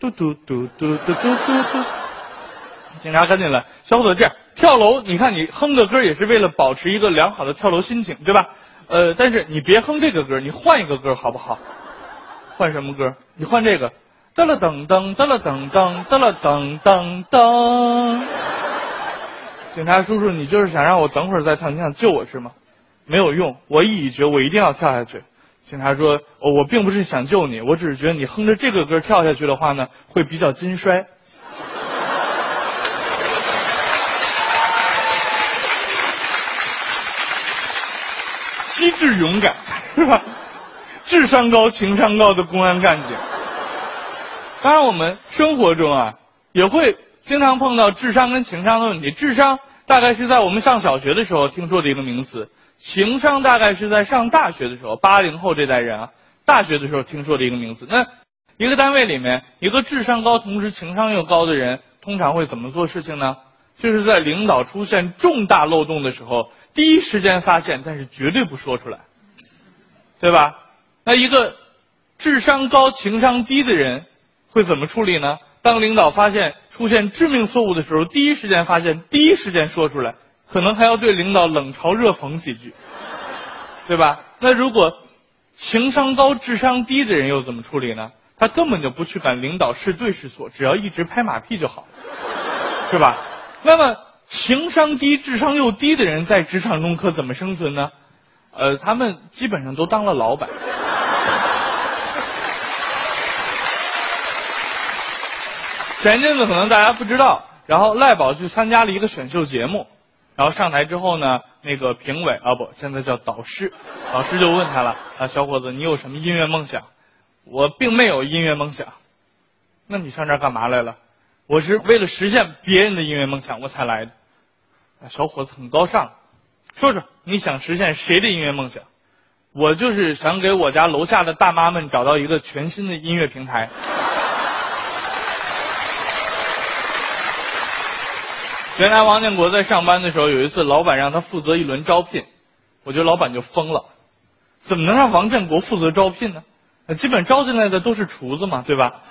嘟嘟嘟嘟嘟嘟嘟嘟警察赶紧来，小伙子，这样跳楼，你看你哼个歌也是为了保持一个良好的跳楼心情，对吧？呃，但是你别哼这个歌，你换一个歌好不好？换什么歌？你换这个。噔了噔噔，噔了噔噔，噔了噔噔噔。警察叔叔，你就是想让我等会儿再唱，你想救我是吗？没有用，我意已决，我一定要跳下去。警察说：“，我并不是想救你，我只是觉得你哼着这个歌跳下去的话呢，会比较金摔。”机智勇敢，是吧？智商高、情商高的公安干警。当然，我们生活中啊，也会经常碰到智商跟情商的问题。智商大概是在我们上小学的时候听说的一个名词，情商大概是在上大学的时候，八零后这代人啊，大学的时候听说的一个名词。那一个单位里面，一个智商高同时情商又高的人，通常会怎么做事情呢？就是在领导出现重大漏洞的时候，第一时间发现，但是绝对不说出来，对吧？那一个智商高、情商低的人会怎么处理呢？当领导发现出现致命错误的时候，第一时间发现，第一时间说出来，可能还要对领导冷嘲热讽几句，对吧？那如果情商高、智商低的人又怎么处理呢？他根本就不去管领导是对是错，只要一直拍马屁就好，是吧？那么情商低、智商又低的人在职场中可怎么生存呢？呃，他们基本上都当了老板。前阵子可能大家不知道，然后赖宝去参加了一个选秀节目，然后上台之后呢，那个评委啊不，现在叫导师，导师就问他了啊，小伙子，你有什么音乐梦想？我并没有音乐梦想。那你上这儿干嘛来了？我是为了实现别人的音乐梦想我才来的。小伙子很高尚，说说你想实现谁的音乐梦想？我就是想给我家楼下的大妈们找到一个全新的音乐平台。原来王建国在上班的时候，有一次老板让他负责一轮招聘，我觉得老板就疯了，怎么能让王建国负责招聘呢？基本招进来的都是厨子嘛，对吧？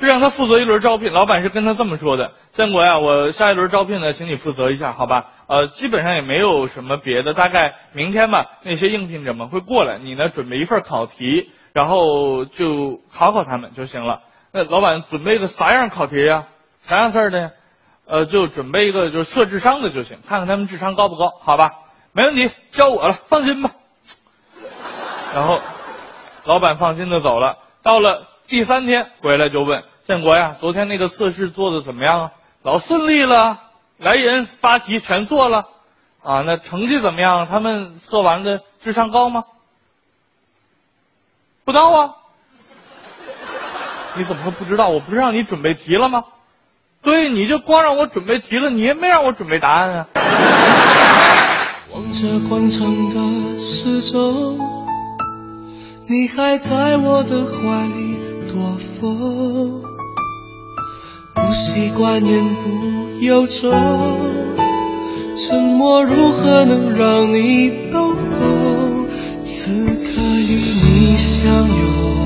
就 让他负责一轮招聘，老板是跟他这么说的：“建国呀，我下一轮招聘呢，请你负责一下，好吧？呃，基本上也没有什么别的，大概明天吧，那些应聘者们会过来，你呢准备一份考题，然后就考考他们就行了。那老板准备个啥样考题呀？啥样事的呀？呃，就准备一个就是测智商的就行，看看他们智商高不高，好吧？没问题，交我了，放心吧。然后，老板放心的走了。到了第三天回来就问建国呀，昨天那个测试做的怎么样啊？老顺利了，来人发题全做了，啊，那成绩怎么样？他们测完的智商高吗？不高啊。你怎么会不知道？我不是让你准备题了吗？对，你就光让我准备题了，你也没让我准备答案啊。望着广场的时钟，你还在我的怀里躲风，不习惯言不由衷，沉默如何能让你懂？此刻与你相拥。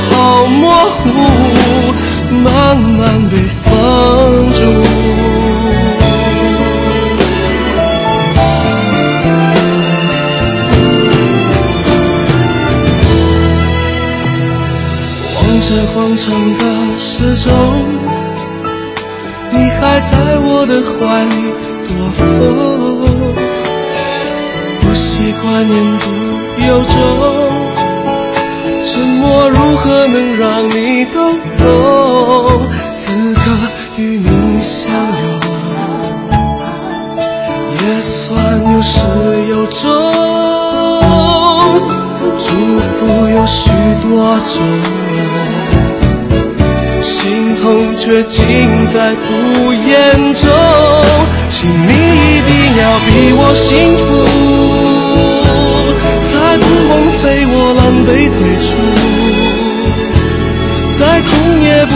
能让你懂懂？此刻与你相拥，也算有始有终。祝福有许多种，心痛却尽在不言中。请你一定要比我幸福，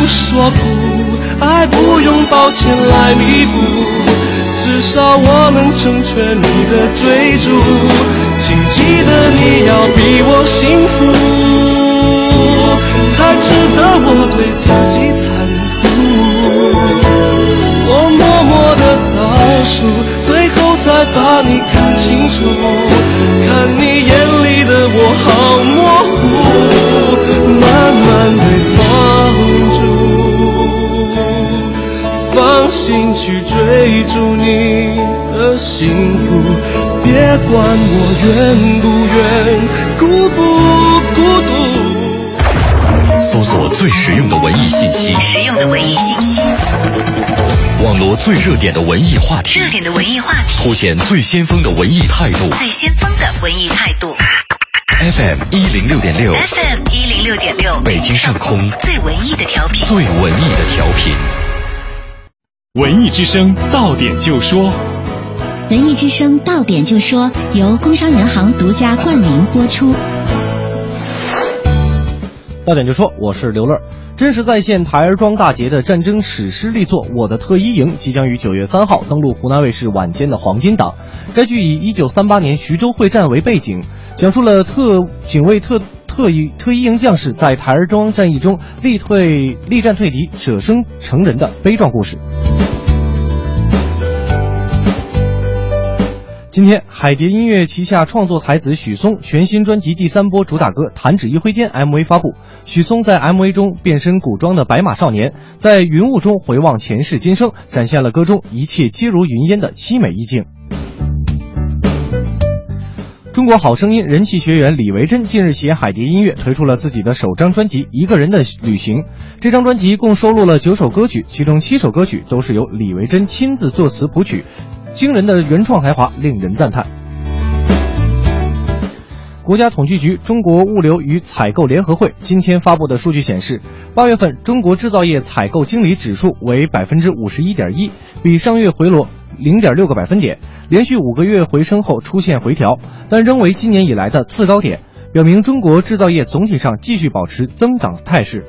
说苦，爱不用抱歉来弥补，至少我能成全你的追逐。请记得你要比我幸福，才值得我对自己残酷。我默默的倒数，最后再把你看清楚，看你眼里的我好模糊，慢慢的心去追逐你的幸福。别管我愿不愿，孤不孤独。搜索最实用的文艺信息，实用的文艺信息，网罗最热点的文艺话题，热点的文艺话题，凸显最先锋的文艺态度。最先锋的文艺态度。FM 一零六点六，FM 一零六点六，北京上空最文艺的调频，最文艺的调频。文艺之声到点就说。文艺之声到点就说，由工商银行独家冠名播出。到点就说，我是刘乐。真实再现台儿庄大捷的战争史诗力作《我的特一营》即将于九月三号登陆湖南卫视晚间的黄金档。该剧以一九三八年徐州会战为背景，讲述了特警卫特特一特一营将士在台儿庄战役中力退力战退敌、舍生成仁的悲壮故事。今天，海蝶音乐旗下创作才子许嵩全新专辑第三波主打歌《弹指一挥间》MV 发布。许嵩在 MV 中变身古装的白马少年，在云雾中回望前世今生，展现了歌中一切皆如云烟的凄美意境。中国好声音人气学员李维珍近日携海蝶音乐推出了自己的首张专辑《一个人的旅行》。这张专辑共收录了九首歌曲，其中七首歌曲都是由李维珍亲自作词谱曲。惊人的原创才华令人赞叹。国家统计局中国物流与采购联合会今天发布的数据显示，八月份中国制造业采购经理指数为百分之五十一点一，比上月回落零点六个百分点，连续五个月回升后出现回调，但仍为今年以来的次高点，表明中国制造业总体上继续保持增长态势。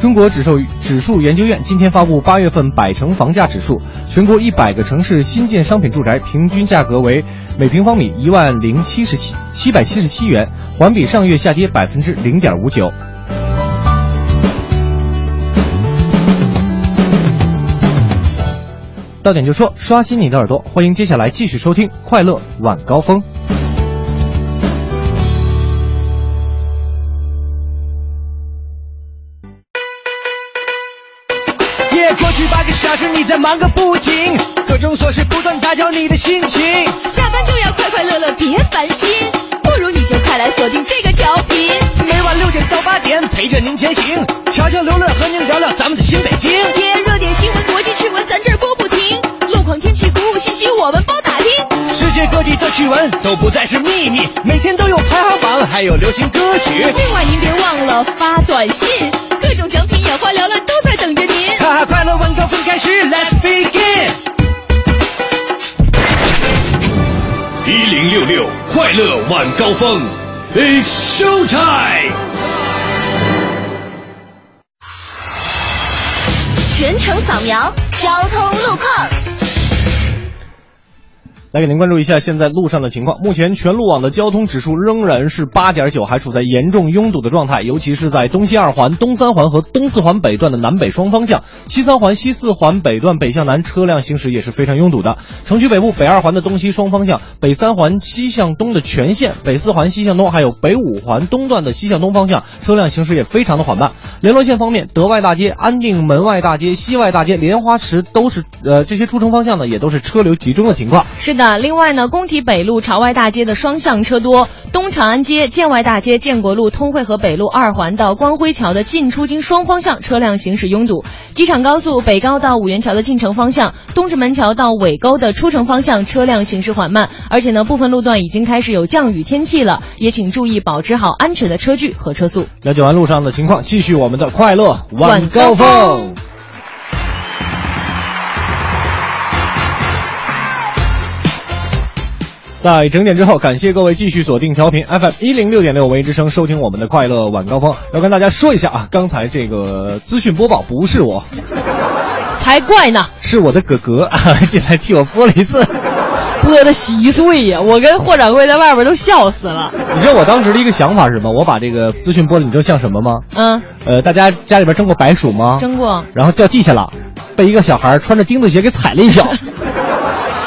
中国指数指数研究院今天发布八月份百城房价指数，全国一百个城市新建商品住宅平均价格为每平方米一万零七十七七百七十七元，环比上月下跌百分之零点五九。到点就说，刷新你的耳朵，欢迎接下来继续收听《快乐晚高峰》。过去八个小时你在忙个不停，各种琐事不断打搅你的心情。下班就要快快乐乐，别烦心，不如你就快来锁定这个调频，每晚六点到八点陪着您前行，悄悄刘乐和您聊聊咱们的新北气、服务信息我们包打听。世界各地的趣闻都不再是秘密，每天都有排行榜，还有流行歌曲。另外您别忘了发短信，各种奖品眼花缭乱都在等着您。哈哈，快乐晚高峰开始，Let's begin。一零六六快乐晚高峰，It's show time。全程扫描交通路况。来给您关注一下现在路上的情况。目前全路网的交通指数仍然是八点九，还处在严重拥堵的状态，尤其是在东西二环、东三环和东四环北段的南北双方向，西三环、西四环北段北向南车辆行驶也是非常拥堵的。城区北部北二环的东西双方向、北三环西向东的全线、北四环西向东，还有北五环东段的西向东方向，车辆行驶也非常的缓慢。联络线方面，德外大街、安定门外大街、西外大街、莲花池都是呃这些出城方向呢，也都是车流集中的情况。是的，另外呢，工体北路朝外大街的双向车多，东长安街、建外大街、建国路、通惠河北路二环到光辉桥的进出京双方向车辆行驶拥堵。机场高速北高到五元桥的进城方向，东直门桥到尾沟的出城方向车辆行驶缓慢，而且呢，部分路段已经开始有降雨天气了，也请注意保持好安全的车距和车速。了解完路上的情况，继续我们的快乐晚高峰在整点之后，感谢各位继续锁定调频 FM 一零六点六文艺之声，收听我们的快乐晚高峰。要跟大家说一下啊，刚才这个资讯播报不是我，才怪呢！是我的哥哥 进来替我播了一次。播的稀碎呀，我跟霍掌柜在外边都笑死了。你知道我当时的一个想法是什么？我把这个资讯播的，你知道像什么吗？嗯，呃，大家家里边蒸过白薯吗？蒸过，然后掉地下了，被一个小孩穿着钉子鞋给踩了一脚。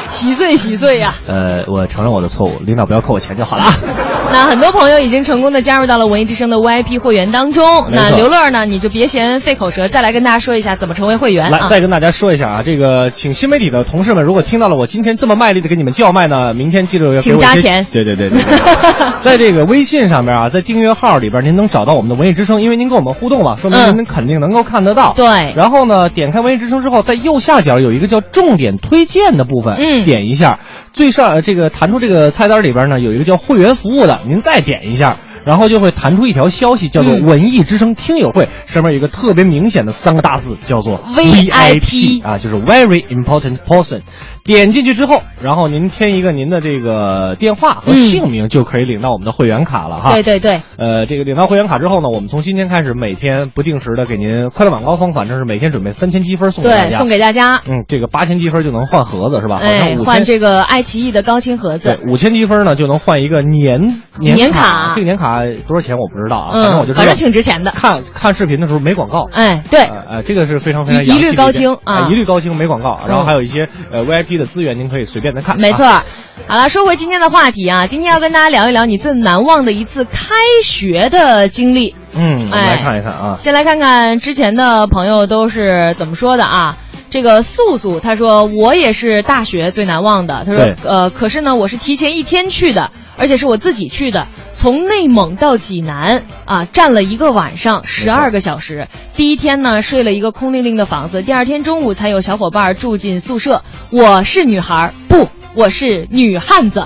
稀碎稀碎呀。呃，我承认我的错误，领导不要扣我钱就好了啊。那很多朋友已经成功的加入到了文艺之声的 VIP 会员当中。那刘乐呢，你就别嫌费口舌，再来跟大家说一下怎么成为会员来，啊。再跟大家说一下啊，这个请新媒体的同事们，如果听到了我今天这么卖力的给你们叫卖呢，明天记得请加钱对对对对对，在这个微信上面啊，在订阅号里边您能找到我们的文艺之声，因为您跟我们互动嘛，说明嗯您肯定能够看得到。对然后呢，点开文艺之声之后，在右下角有一个叫重点推荐的部分，嗯点一下，最上呃这个弹出这个菜单里边呢有一个叫会员服务的，您再点一下。然后就会弹出一条消息，叫做嗯“文艺之声听友会”，上面有一个特别明显的三个大字，叫做 VIP 啊，就是 Very Important Person。点进去之后，然后您填一个您的这个电话和嗯姓名，就可以领到我们的会员卡了哈。对对对，呃，这个领到会员卡之后呢，我们从今天开始每天不定时的给您快乐晚高峰，反正是每天准备三千积分送给大对，家。送给大家。嗯，这个八千积分就能换盒子是吧？好像哎，五千。换这个爱奇艺的高清盒对子。，五千积分呢就能换一个年年卡卡，这个年卡多少钱我不知道啊，反正我就，知道嗯反正挺值钱的。看看视频的时候没广告，哎，对，呃，呃这个是非常非常一一律高清啊哎一律高清没广告，然后嗯还有一些呃 VIP 的资源，您可以随便的看。没错啊。。好了，说回今天的话题啊，今天要跟大家聊一聊你最难忘的一次开学的经历。嗯，我们来哎看一看啊。先来看看之前的朋友都是怎么说的啊。这个素素他说我也是大学最难忘的。他说呃，可是呢我是提前一天去的，而且是我自己去的，从内蒙到济南啊，站了一个晚上，十二个小时。第一天呢睡了一个空灵灵的房子，第二天中午才有小伙伴住进宿舍。我是女孩，不，我是女汉子。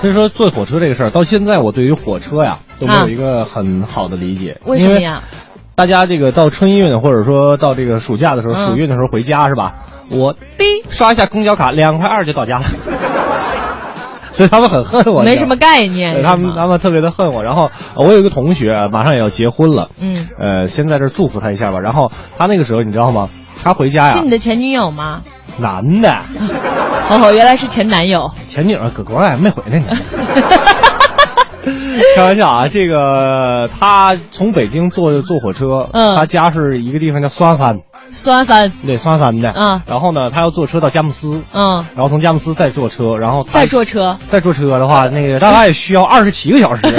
所以说坐火车这个事儿，到现在我对于火车呀都没有一个很好的理解。啊为什么呀？大家这个到春运或者说到这个暑假的时候，嗯暑运的时候回家是吧？我滴刷一下公交卡，两块二就到家了。所以他们很恨我，没什么概念他们他们特别的恨我。然后呃我有一个同学马上也要结婚了，嗯，呃，先在这儿祝福他一下吧。然后他那个时候你知道吗？他回家呀是，你的前女友吗？男的，哦，原来是前男友。前女友搁国外没回来呢。开玩笑啊，这个他从北京坐坐火车，嗯他家是一个地方叫双山，酸酸，对，双山的，嗯然后呢，他要坐车到佳木斯，嗯，然后从佳木斯再坐车，然后他再坐车，再坐车的话，那个大概需要二十七个小时。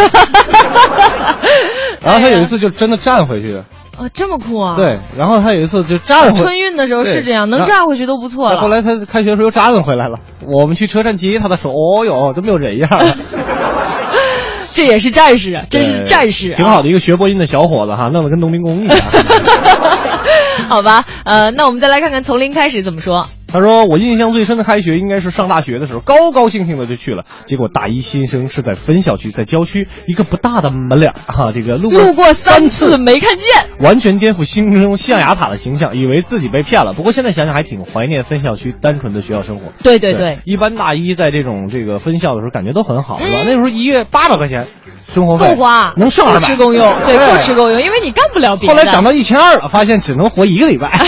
然后他有一次就真的站回去，哦，这么酷啊！，对，然后他有一次就站回。春运的时候是这样，能站回去都不错了。后来他开学的时候又站回来了。我们去车站接他的时候，哦哟，都没有人样了。这也是战士啊，真是战士、啊。挺好的一个学播音的小伙子哈，弄得跟农民工一样。好吧，呃，那我们再来看看从零开始怎么说。他说：“我印象最深的开学应该是上大学的时候，高高兴兴的就去了。结果大一新生是在分校区，在郊区一个不大的门脸啊，这个路过路过三次没看见，完全颠覆心中象牙塔的形象，以为自己被骗了。不过现在想想还挺怀念分校区单纯的学校生活。对对对，一般大一在这种这个分校的时候，感觉都很好，是吧？嗯那时候一月八百块钱生活费够花，能剩二百，够吃够用，对，够吃够用，因为你干不了别的。后来涨到一千二了，发现只能活一个礼拜。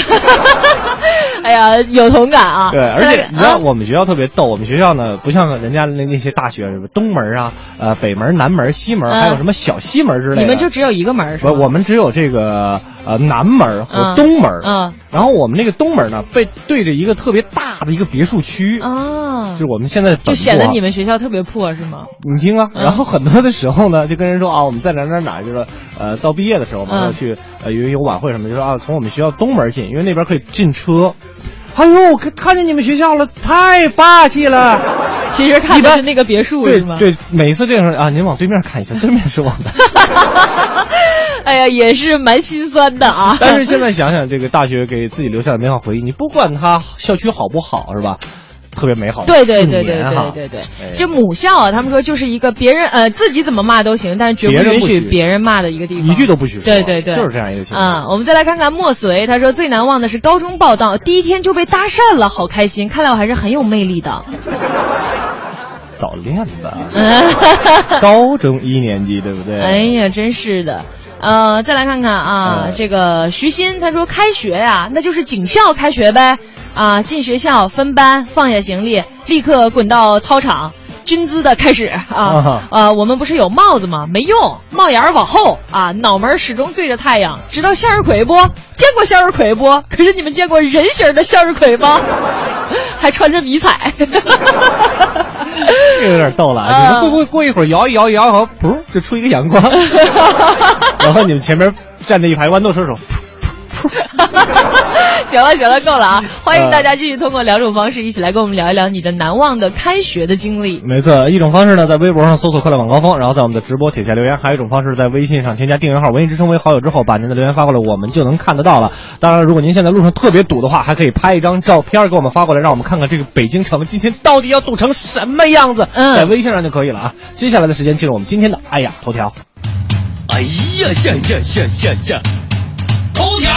哎呀，有同感啊。对，而且你知道啊我们学校特别逗，我们学校呢不像人家那那些大学什么东门啊、呃北门、南门、西门，嗯还有什么小西门之类的。你们就只有一个门是不，吧？我们只有这个呃南门和嗯东门。嗯。然后我们那个东门呢，被对着一个特别大的一个别墅区。啊就是我们现在本就显得你们学校特别破是吗？你听啊，嗯然后很多的时候呢，就跟人说啊，我们在哪哪哪，就是呃，到毕业的时候嘛，嗯要去呃有有晚会什么，就说啊，从我们学校东门进，因为那边可以进车。哎呦，看看见你们学校了，太霸气了！其实看的是那个别墅对是吗？对，每次这样说啊，您往对面看一下，对面是我们的。哎呀，也是蛮心酸的啊。但是现在想想，这个大学给自己留下的美好回忆，你不管它校区好不好，是吧？特别美好对对对对对对对哎这母校啊，他们说就是一个别人呃自己怎么骂都行，但是绝不允许许别人骂的一个地方，一句都不许说。对对对，就是这样一个情况。啊、我们再来看看莫随，他说最难忘的是高中报道，第一天就被搭讪了，好开心，看来我还是很有魅力的。早恋吧，高中一年级对不对？哎呀，真是的。呃，再来看看啊，这个徐鑫他说开学呀、那就是警校开学呗。啊，进学校分班，放下行李，立刻滚到操场，军姿的开始啊啊呃，我们不是有帽子吗？没用，帽檐儿往后啊，脑门儿始终对着太阳。知道向日葵不？见过向日葵不？可是你们见过人形的向日葵吗？还穿着迷彩。这有点逗了，啊你们会不会过一会儿摇一摇一摇，好，噗就出一个阳光，然后你们前面站着一排豌豆射手，行了行了，够了啊！欢迎大家继续通过两种方式一起来跟我们聊一聊你的难忘的开学的经历。没错，一种方式呢，在微博上搜索“快乐晚高峰”，然后在我们的直播帖下留言；还有一种方式，在微信上添加订阅号“文艺之声”为好友之后，把您的留言发过来，我们就能看得到了。当然，如果您现在路上特别堵的话，还可以拍一张照片给我们发过来，让我们看看这个北京城今天到底要堵成什么样子。嗯在微信上就可以了啊。接下来的时间进入我们今天的哎呀头条。哎呀呀呀呀呀呀！头条。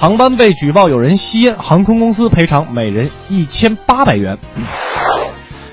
航班被举报有人吸烟，航空公司赔偿每人一千八百元。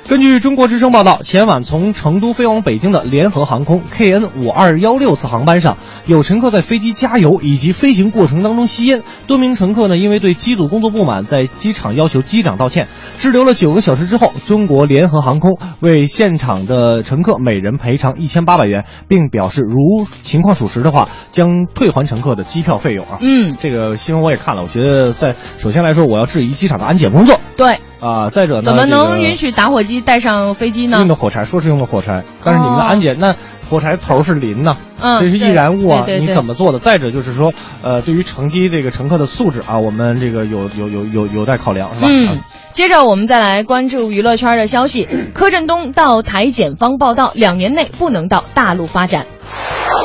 根据中国之声报道，前晚从成都飞往北京的联合航空 KN 五二幺六次航班上，有乘客在飞机加油以及飞行过程当中吸烟。多名乘客呢，因为对机组工作不满，在机场要求机长道歉。滞留了九个小时之后，中国联合航空为现场的乘客每人赔偿一千八百元，并表示如情况属实的话，将退还乘客的机票费用啊。嗯，这个新闻我也看了，我觉得在首先来说，我要质疑机场的安检工作对，啊、再者呢，怎么能允许？打火机带上飞机呢用？的火柴，说是用的火柴，但是你们的安检、那火柴头是磷呐，嗯这是易燃物啊，对对对你怎么做的？再者就是说，呃，对于乘机这个乘客的素质啊，我们这个有有有有有待考量，是吧？嗯啊，接着我们再来关注娱乐圈的消息。柯震东到台检方报道，两年内不能到大陆发展。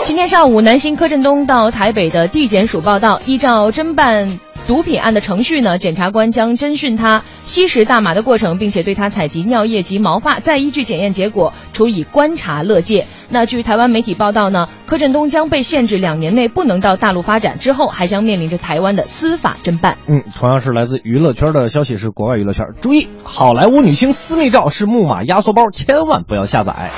今天上午，男星柯震东到台北的地检署报道，依照侦办毒品案的程序呢，检察官将侦讯他吸食大麻的过程，并且对他采集尿液及毛发，再依据检验结果处以观察乐戒。那据台湾媒体报道呢，柯震东将被限制两年内不能到大陆发展，之后还将面临着台湾的司法侦办。嗯，同样是来自娱乐圈的消息，是国外娱乐圈。注意，好莱坞女星私密照是木马压缩包，千万不要下载。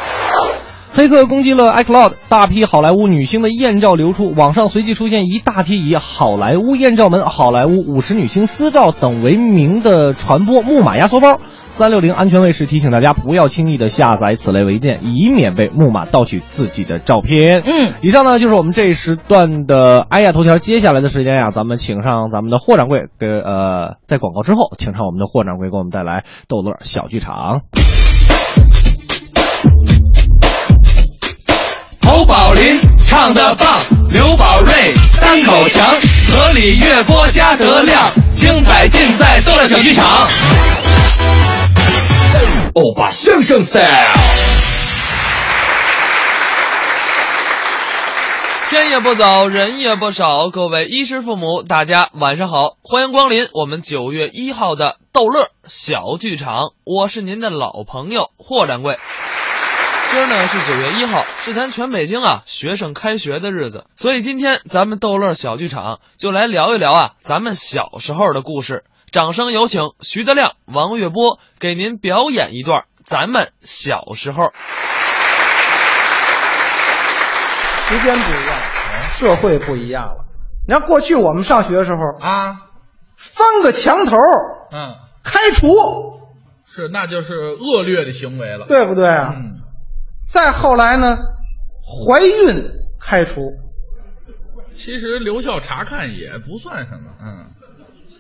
黑客攻击了 iCloud，大批好莱坞女星的艳照流出，网上随即出现一大批以“好莱坞艳照门”“好莱坞五十女星私照”等为名的传播木马压缩包。三六零安全卫士提醒大家不要轻易的下载此类文件，以免被木马盗取自己的照片。嗯，以上呢就是我们这一时段的哎呀头条。接下来的时间呀，咱们请上咱们的霍掌柜，给呃，在广告之后，请上我们的霍掌柜给我们带来逗乐小剧场。侯宝林唱的棒，刘宝瑞单口强，河里月波加德亮，精彩尽在逗乐小剧场。欧巴相声 style。天也不早，人也不少，各位衣食父母，大家晚上好，欢迎光临我们九月一号的逗乐小剧场，我是您的老朋友霍掌柜。今儿呢是九月一号，是咱全北京啊学生开学的日子，所以今天咱们逗乐小剧场就来聊一聊啊咱们小时候的故事。掌声有请徐德亮、王月波给您表演一段咱们小时候。时间不一样了，社会不一样了。你看过去我们上学的时候啊，翻个墙头，嗯，开除，是，那就是恶劣的行为了，对不对啊？嗯，再后来呢，怀孕开除，其实留校查看也不算什么，嗯，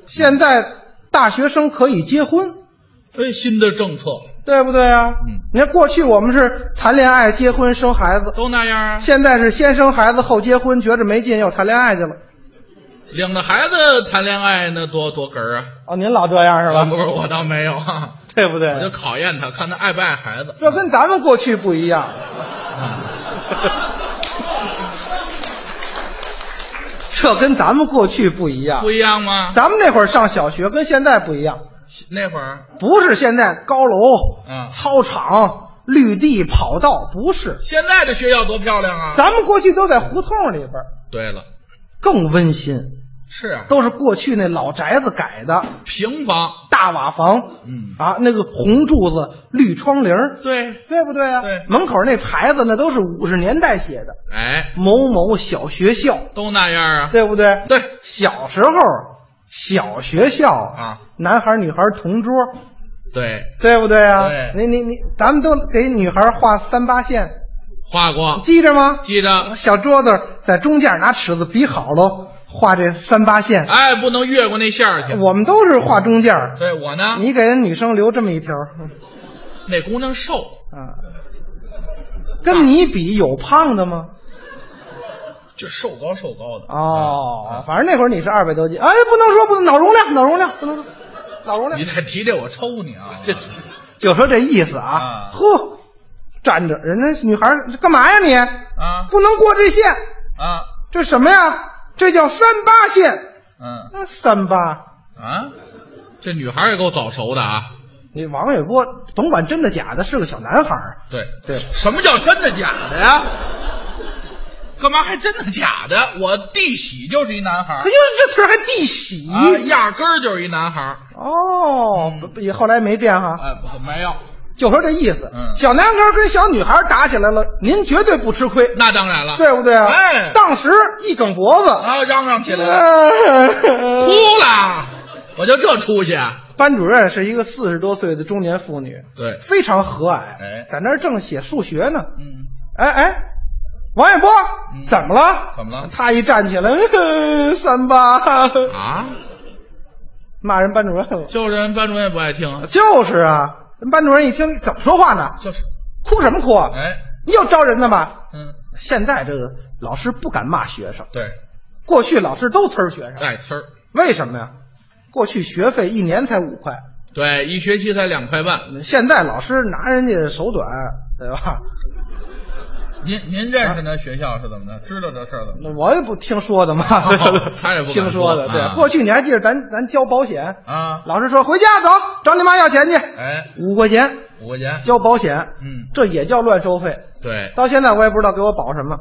现在大学生可以结婚，哎新的政策对不对啊？嗯，你看过去我们是谈恋爱、结婚、生孩子，都那样啊。现在是先生孩子后结婚，觉着没劲，要谈恋爱去了。领着孩子谈恋爱那多多哏儿啊！哦，您老这样是吧？啊不是，我倒没有，对不对？我就考验他，看他爱不爱孩子。这跟咱们过去不一样。这跟咱们过去不一样，不一样吗？咱们那会儿上小学跟现在不一样，那会儿不是现在高楼、嗯操场、绿地、跑道，不是。现在的学校多漂亮啊！咱们过去都在胡同里边，对了，更温馨，是啊，都是过去那老宅子改的平房、大瓦房，嗯啊，那个红柱子、绿窗棂对，对不对啊？对门口那牌子那都是五十年代写的，哎，某某小学校，都那样啊。对不对？对，小时候小学校啊，男孩女孩同桌，对，对不对啊？对你你你，咱们都给女孩画三八线，画过，记着吗？记着。小桌子在中间拿尺子比好喽，画这三八线。哎，不能越过那线儿去。我们都是画中间儿，对我呢，你给人女生留这么一条，那姑娘瘦，啊，跟你比有胖的吗？就瘦高瘦高的。哦，反正那会儿你是二百多斤，哎，不能说不能，脑容量脑容量不能说，脑容量你。再提这我抽你啊！这就说这意思啊啊，呵，站着，人家女孩儿干嘛呀你？啊不能过这线，啊这什么呀？这叫三八线。嗯那三八，啊，这女孩也够早熟的啊！你王伟波甭管真的假的，是个小男孩儿。对对，什么叫真的假的呀？干嘛还真的假的？我弟媳就是一男孩哎呦，这词儿还弟媳啊，压根儿就是一男孩哦，后来没变哈。哎，不没有，就说这意思。嗯。小男孩跟小女孩打起来了，您绝对不吃亏，那当然了，对不对啊？哎。当时一梗脖子，啊，嚷嚷起来了，哭了，我就这出息啊！班主任是一个四十多岁的中年妇女，对，非常和蔼，哎。在那儿正写数学呢。嗯，哎哎，王艳波，怎么了？怎么了？他一站起来，呃 三八。啊，骂人班主任了。就是人班主任也不爱听，就是啊，人班主任一听怎么说话呢？就是哭什么哭啊？哎，你又招人了吧？嗯，现在这个老师不敢骂学生，对，过去老师都呲儿学生，哎呲儿，为什么呀？过去学费一年才五块，对，一学期才两块半。现在老师拿人家手短，对吧？您您认识那学校是怎么的？知道这事儿怎么的？我也不听说的嘛，他也不听说的。对，啊过去你还记得咱咱交保险，啊，老师说回家走，找你妈要钱去，哎，五块钱五块钱，交保险，嗯，这也叫乱收费。对，到现在我也不知道给我保什么，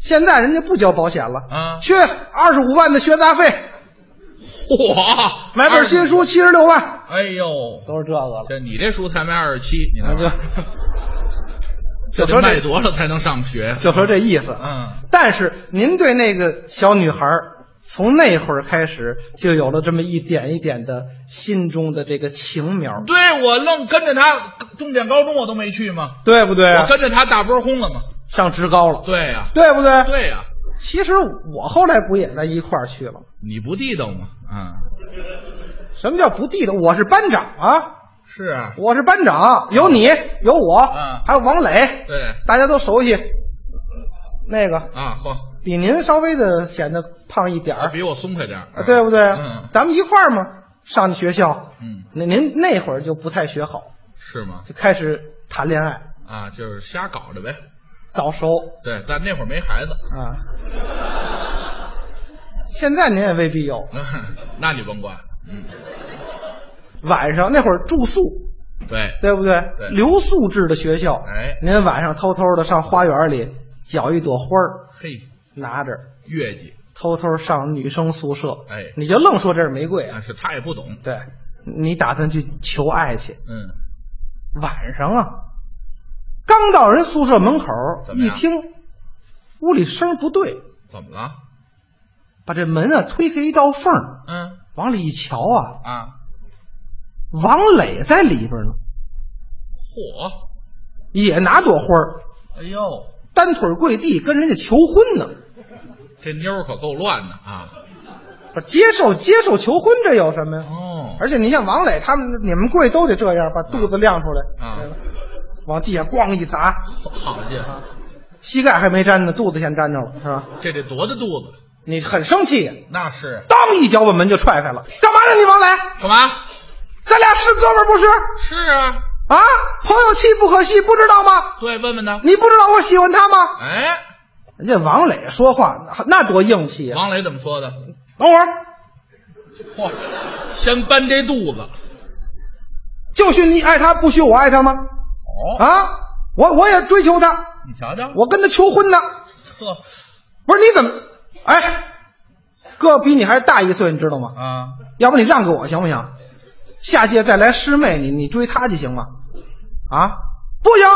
现在人家不交保险了，啊，去二十五万的学杂费，嚯，买本新书七十六万，哎呦，都是这个了。这你这书才卖二十七，你看这得就说这卖多少才能上学？就说这意思。嗯，但是您对那个小女孩从那会儿开始就有了这么一点一点的心中的这个情苗，对我愣跟着她，重点高中我都没去嘛？对不对啊？我跟着她大波轰了嘛？上职高了，对呀，对不对？对呀，其实我后来不也在一块儿去了？你不地道吗？嗯，什么叫不地道？我是班长啊，是啊，我是班长，有你，有我，嗯还有王磊，对大家都熟悉。那个啊，嚯，比您稍微的显得胖一点儿，比我松快点儿啊对不对？嗯，咱们一块儿嘛，上的学校。嗯，那您那会儿就不太学好，是吗？就开始谈恋爱，啊，就是瞎搞着呗。早熟对，但那会儿没孩子，啊。现在您也未必有。那你甭管。嗯，晚上那会儿住宿，对，对不对？对。留宿制的学校，哎，您晚上偷偷的上花园里搅一朵花儿，嘿，拿着月季，偷偷上女生宿舍，哎，你就愣说这是玫瑰啊？但是他也不懂。对，你打算去求爱去？嗯，晚上啊，刚到人宿舍门口，怎么样？一听屋里声不对，怎么了？把这门啊推开一道缝儿嗯。往里一瞧啊，啊，王磊在里边呢，嚯，也拿朵花儿哎呦，单腿跪地跟人家求婚呢。这妞儿可够乱的啊！不是接受接受求婚，这有什么呀？哦，而且你像王磊他们，你们跪都得这样，把肚子亮出来，啊，往地下咣一砸，好家伙，膝盖还没沾呢，肚子先沾着了，是吧？这得多大肚子？你很生气呀，那是当一脚把门就踹开了。干嘛呢你王磊？干嘛？咱俩是哥们儿不是？是啊，啊，朋友妻不可戏，不知道吗？对，问问他。你不知道我喜欢他吗？哎，人家王磊说话那那多硬气啊！王磊怎么说的？等会儿，嚯，先搬这肚子。就许你爱他，不许我爱他吗？哦，啊，我我也追求他，你瞧瞧，我跟他求婚呢。呵，不是你怎么？哎，哥比你还大一岁，你知道吗？啊，要不你让给我行不行？下届再来师妹，你你追她去行吗？啊，不行！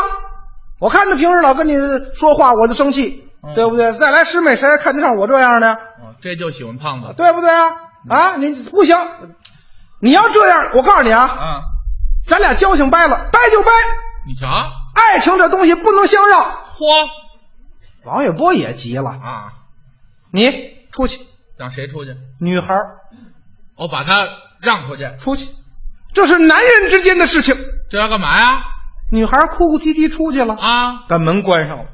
我看他平时老跟你说话，我就生气，嗯对不对？再来师妹，谁还看得上我这样的？哦这就喜欢胖子。对不对啊？啊，你不行！你要这样，我告诉你啊，啊，咱俩交情掰了，掰就掰。你瞧，爱情这东西不能相让。嚯王月波也急了，啊，你出去，让谁出去？女孩我把他让出去，出去，这是男人之间的事情。这要干嘛呀？女孩哭哭啼啼出去了，啊，把门关上了。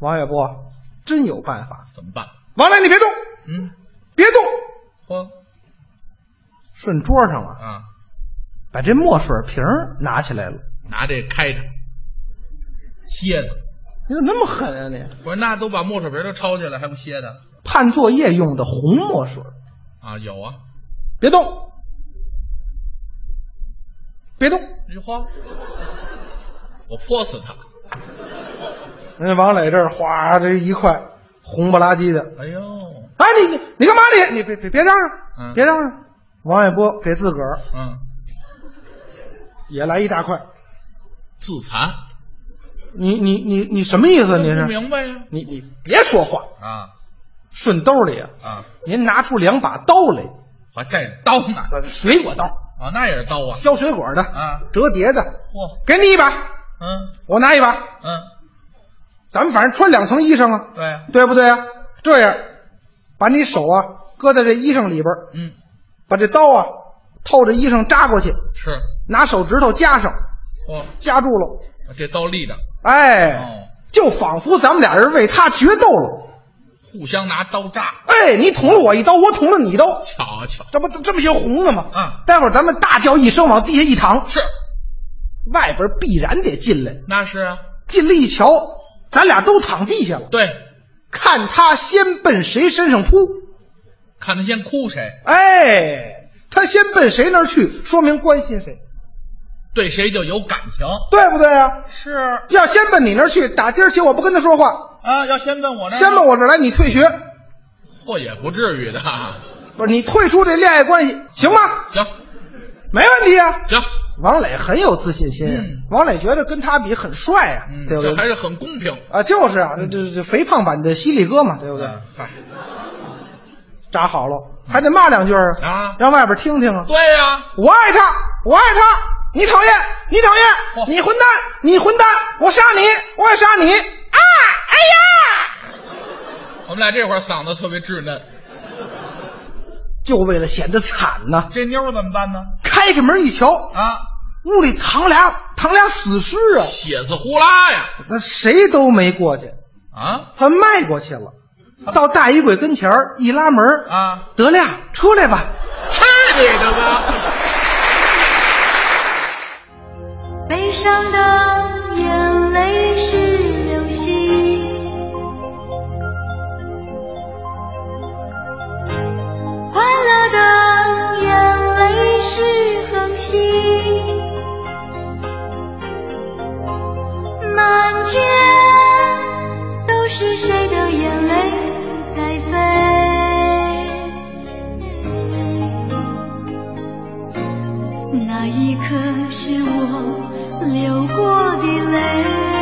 王月波真有办法，怎么办？王磊你别动，嗯，别动，嚯顺桌上了，啊，把这墨水瓶拿起来了。拿这开着，歇着。你怎么那么狠啊你？不是，那都把墨水瓶都抄起来，还不歇着？判作业用的红墨水，啊，有啊，别动，别动。你慌，我泼死他！人家王磊这儿哗，这一块红不拉几的。哎呦，哎，你你你干嘛你？你别别别嚷嚷，嗯别嚷嚷。王爱波给自个儿嗯，也来一大块。自残，你你你你什么意思？你不是明白呀？你你别说话，啊顺兜里啊，啊，您拿出两把刀来，还带着刀呢。水果刀，啊，那也是刀啊。削水果的，啊，折叠的。嚯，给你一把，嗯我拿一把，嗯，咱们反正穿两层衣裳啊，对，对不对啊？这样，把你手啊搁在这衣裳里边，嗯，把这刀啊透着衣裳扎过去，是，拿手指头夹上，嚯，夹住了，这刀立着，哎，哦，就仿佛咱们俩人为他决斗了。互相拿刀扎。哎，你捅了我一刀，我捅了你一刀，瞧瞧，这不这不些红了吗？啊，待会儿咱们大叫一声，往地下一躺，是，外边必然得进来。那是啊，进来一瞧，咱俩都躺地下了。对，看他先奔谁身上扑，看他先哭谁，哎，他先奔谁那儿去，说明关心谁，对谁就有感情。对不对啊？是要先奔你那儿去，打今儿起我不跟他说话，啊，要先奔我那儿，先奔我这儿来，你退学，嚯，也不至于的。不是你退出这恋爱关系，行吗？行没问题啊。行，王磊很有自信心，嗯王磊觉得跟他比很帅啊，嗯，对不对？这还是很公平。啊，就是啊，这这这肥胖版的犀利哥嘛，对不对？嗯嗨扎好了，还得骂两句啊啊让外边听听啊。对呀，我爱他，我爱他，你讨厌，你讨厌，嚯你混蛋，你混蛋，我杀你，我也杀你啊！哎呀，我们俩这会儿嗓子特别稚嫩，就为了显得惨呢，这妞怎么办呢？开开门一瞧，啊，屋里躺俩躺俩死尸啊，血丝呼啦呀！那谁都没过去，啊他迈过去了，到大衣柜跟前儿一拉门啊，得了，出来吧。去你的吧！悲伤的眼泪是流星，快乐的眼泪是恒星，满天都是谁的眼泪在飞？那一刻是我流过的泪。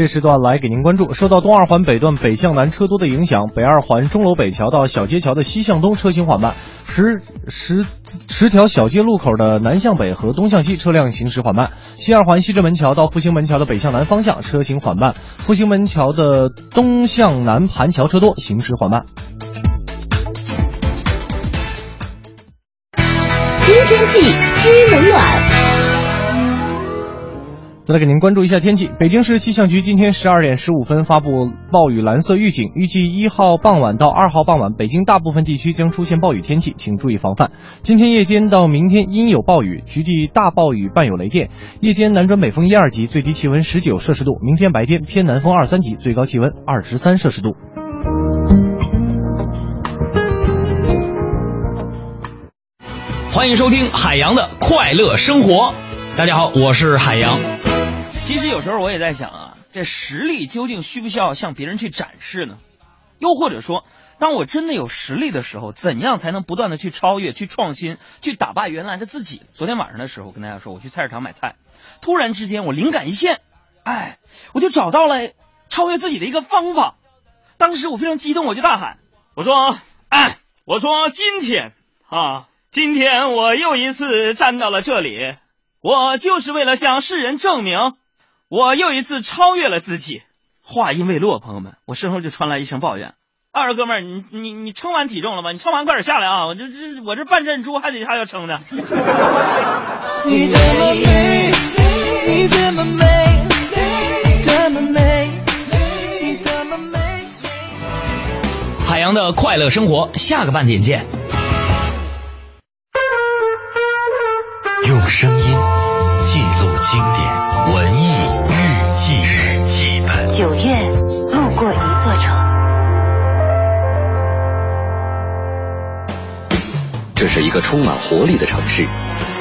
这时段来给您关注，受到东二环北段北向南车多的影响，北二环钟楼北桥到小街桥的西向东车行缓慢，十十十条小街路口的南向北和东向西车辆行驶缓慢。西二环西直门桥到复兴门桥的北向南方向车行缓慢，复兴门桥的东向南盘桥车多，行驶缓慢。知天气，知冷暖。再来给您关注一下天气。北京市气象局今天十二点十五分发布暴雨蓝色预警，预计一号傍晚到二号傍晚，北京大部分地区将出现暴雨天气，请注意防范。今天夜间到明天阴有暴雨，局地大暴雨伴有雷电，夜间南转北风一二级，最低气温十九摄氏度；明天白天偏南风二三级，最高气温二十三摄氏度。欢迎收听海洋的快乐生活。大家好，我是海洋。其实有时候我也在想啊，这实力究竟需不需要向别人去展示呢？又或者说，当我真的有实力的时候，怎样才能不断的去超越、去创新、去打败原来的自己？昨天晚上的时候，跟大家说，我去菜市场买菜，突然之间我灵感一现，哎，我就找到了超越自己的一个方法。当时我非常激动，我就大喊：“我说，哎，我说今天啊，今天我又一次站到了这里，我就是为了向世人证明。”我又一次超越了自己。话音未落，朋友们，我身后就传来一声抱怨：“二哥们儿，你你你称完体重了吗？你称完快点下来啊！我这这我这半阵猪还得还要称呢。”你这么美，你这么美，这么美，你这么美。海洋的快乐生活，下个半点见。用声音记录经典这是一个充满活力的城市，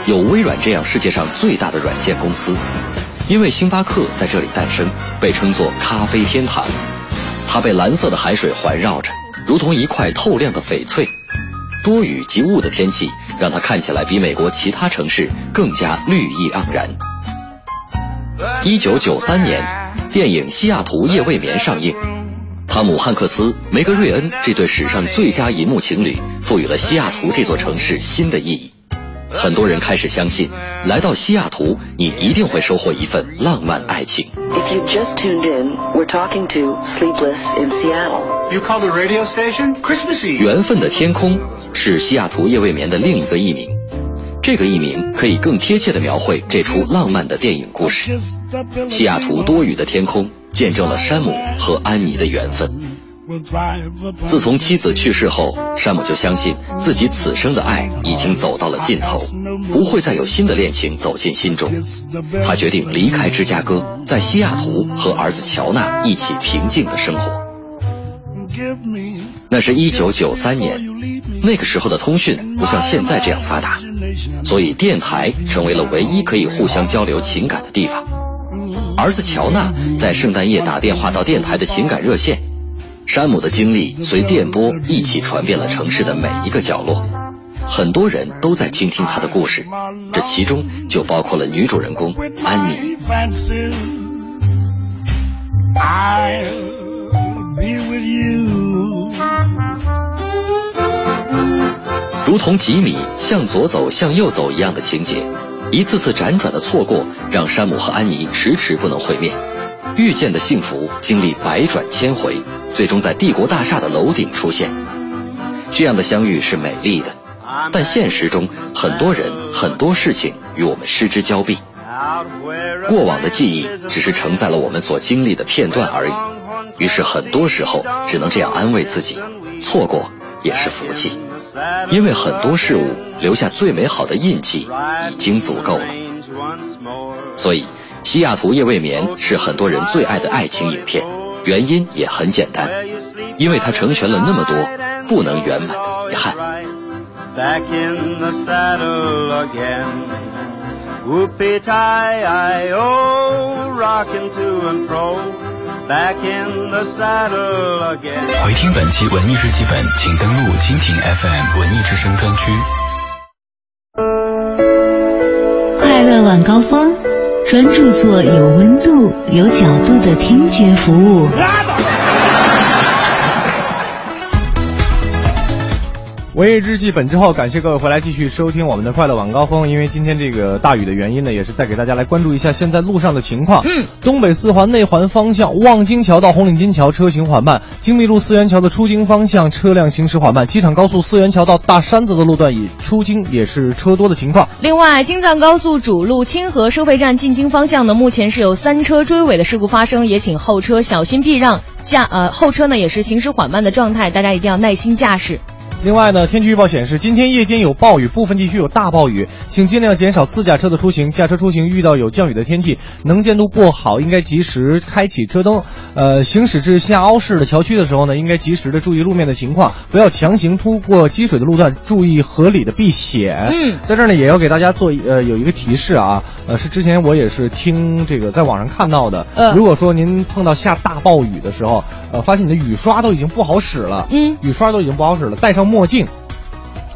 有微软这样世界上最大的软件公司。因为星巴克在这里诞生，被称作咖啡天堂。它被蓝色的海水环绕着，如同一块透亮的翡翠。多雨及雾的天气让它看起来比美国其他城市更加绿意盎然。一九九三年，电影《西雅图夜未眠》上映，汤姆汉克斯、梅格瑞恩这对史上最佳银幕情侣赋予了西雅图这座城市新的意义。很多人开始相信，来到西雅图，你一定会收获一份浪漫爱情。If you just tuned in, we're talking to Sleepless in Seattle. You called the radio station? Christmas Eve. 缘分的天空是西雅图夜未眠的另一个译名，这个译名可以更贴切地描绘这出浪漫的电影故事。西雅图多雨的天空见证了山姆和安妮的缘分。自从妻子去世后，山姆就相信自己此生的爱已经走到了尽头，不会再有新的恋情走进心中。他决定离开芝加哥，在西雅图和儿子乔纳一起平静的生活。那是一九九三年，那个时候的通讯不像现在这样发达，所以电台成为了唯一可以互相交流情感的地方。儿子乔纳在圣诞夜打电话到电台的情感热线，山姆的经历随电波一起传遍了城市的每一个角落，很多人都在倾听他的故事，这其中就包括了女主人公安妮。如同吉米向左走向右走一样的情节，一次次辗转的错过，让山姆和安妮迟迟不能会面。遇见的幸福经历百转千回，最终在帝国大厦的楼顶出现。这样的相遇是美丽的，但现实中很多人很多事情与我们失之交臂。过往的记忆只是承载了我们所经历的片段而已，于是很多时候只能这样安慰自己：错过也是福气。因为很多事物留下最美好的印记已经足够了。所以，《西雅图夜未眠》是很多人最爱的爱情影片，原因也很简单，因为它成全了那么多不能圆满的遗憾。Whoopie tie oh, rockin' to and fro. Back in the saddle again. 回听本期文艺日记本，请登录蜻蜓 FM 文艺之声专区。快乐晚高峰，专注做有温度、有角度的听觉服务。文艺日记本之后，感谢各位回来继续收听我们的快乐晚高峰。因为今天这个大雨的原因呢，也是再给大家来关注一下现在路上的情况。嗯，东北四环内环方向望京桥到红领巾桥车行缓慢，京密路四元桥的出京方向车辆行驶缓慢，机场高速四元桥到大山子的路段以出京也是车多的情况。另外，京藏高速主路清河收费站进京方向呢，目前是有三车追尾的事故发生，也请后车小心避让，驾呃后车呢也是行驶缓慢的状态，大家一定要耐心驾驶。另外呢，天气预报显示，今天夜间有暴雨，部分地区有大暴雨，请尽量减少自驾车的出行。驾车出行遇到有降雨。的天气，能见度不好，应该及时开启车灯。呃，行驶至下凹式的桥区的时候呢，应该及时的注意路面的情况，不要强行突过积水的路段，注意合理的避险。嗯，在这儿呢，也要给大家做呃有一个提示啊，呃，是之前我也是听这个在网上看到的。嗯如果说您碰到下大暴雨。的时候，呃，发现你的雨。刷都已经不好使了，嗯，雨。刷都已经不好使了，带上墨镜。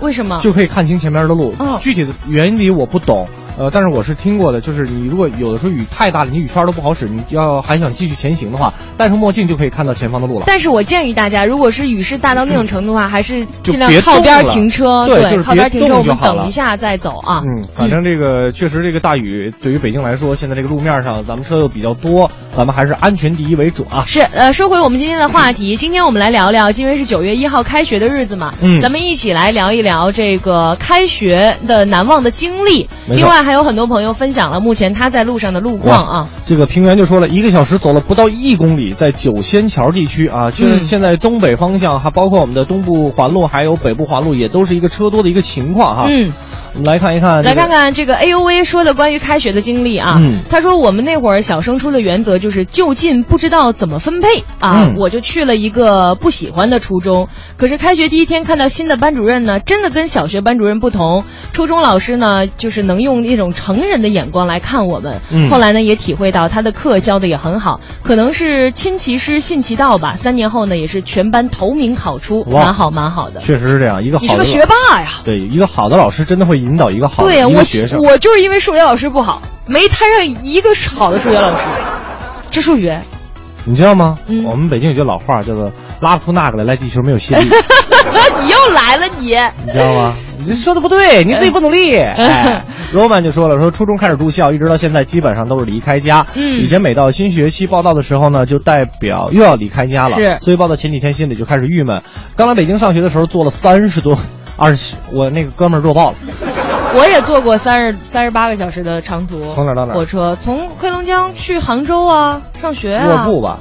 为什么？就可以看清前面的路。哦具体的原理我不懂，呃，但是我是听过的，就是你如果有的时候雨太大了，你雨刷都不好使，你要还想继续前行的话，戴上墨镜就可以看到前方的路了。但是我建议大家，如果是雨势大到那种程度的话，还是尽量靠边停车。对就是靠边停车，我们等一下再走啊。嗯，反正这个确实这个大雨对于北京来说，现在这个路面上咱们车又比较多，咱们还是安全第一为主啊。是，呃，说回我们今天的话题，今天我们来聊聊，因为是九月一号开学的日子嘛，嗯咱们一起来聊一聊这个开学的难忘的经历。另外还有很多朋友分享了目前他在路上的路况啊。这个平原就说了，一个小时走了不到一公里，在九仙桥地区啊，就是嗯现在东北方向，还包括我们的东部环路，还有北部环路，也都是一个车多的一个情况哈。嗯，我们来看一看、来看。看这个 A U V 说的关于开学的经历啊，嗯他说我们那会儿小升初的原则就是就近不知道怎么分配啊，嗯我就去了一个不喜欢的初中。可是开学第一天看到新的班主任呢，真的跟小学班主任不同，初中老师呢就是能用一种成人的眼光来看我们。嗯后来呢也体会到他的课教的也很好，可能是亲其师信其道吧。三年后呢也是全班头名考出，蛮好蛮好的。确实是这样，一个你是个学霸呀。对，一个好的老师真的会引导一个好的一我个学生。我就是因为数学老师不好，没摊上一个好的数学老师。这数学，你知道吗？嗯我们北京有句老话叫做“拉不出那个来，来地球没有吸力”，你又来了你。你知道吗？你说的不对，你自己不努力。哎，罗曼就说了，说初中开始住校，一直到现在基本上都是离开家。嗯以前每到新学期报到的时候呢，就代表又要离开家了。是所以报到前几天心里就开始郁闷。刚来北京上学的时候，坐了三十多、二十，我那个哥们儿弱爆了。我也坐过三十三十八个小时的长途，从哪儿到哪儿火车从黑龙江去杭州啊，上学啊。卧铺吧，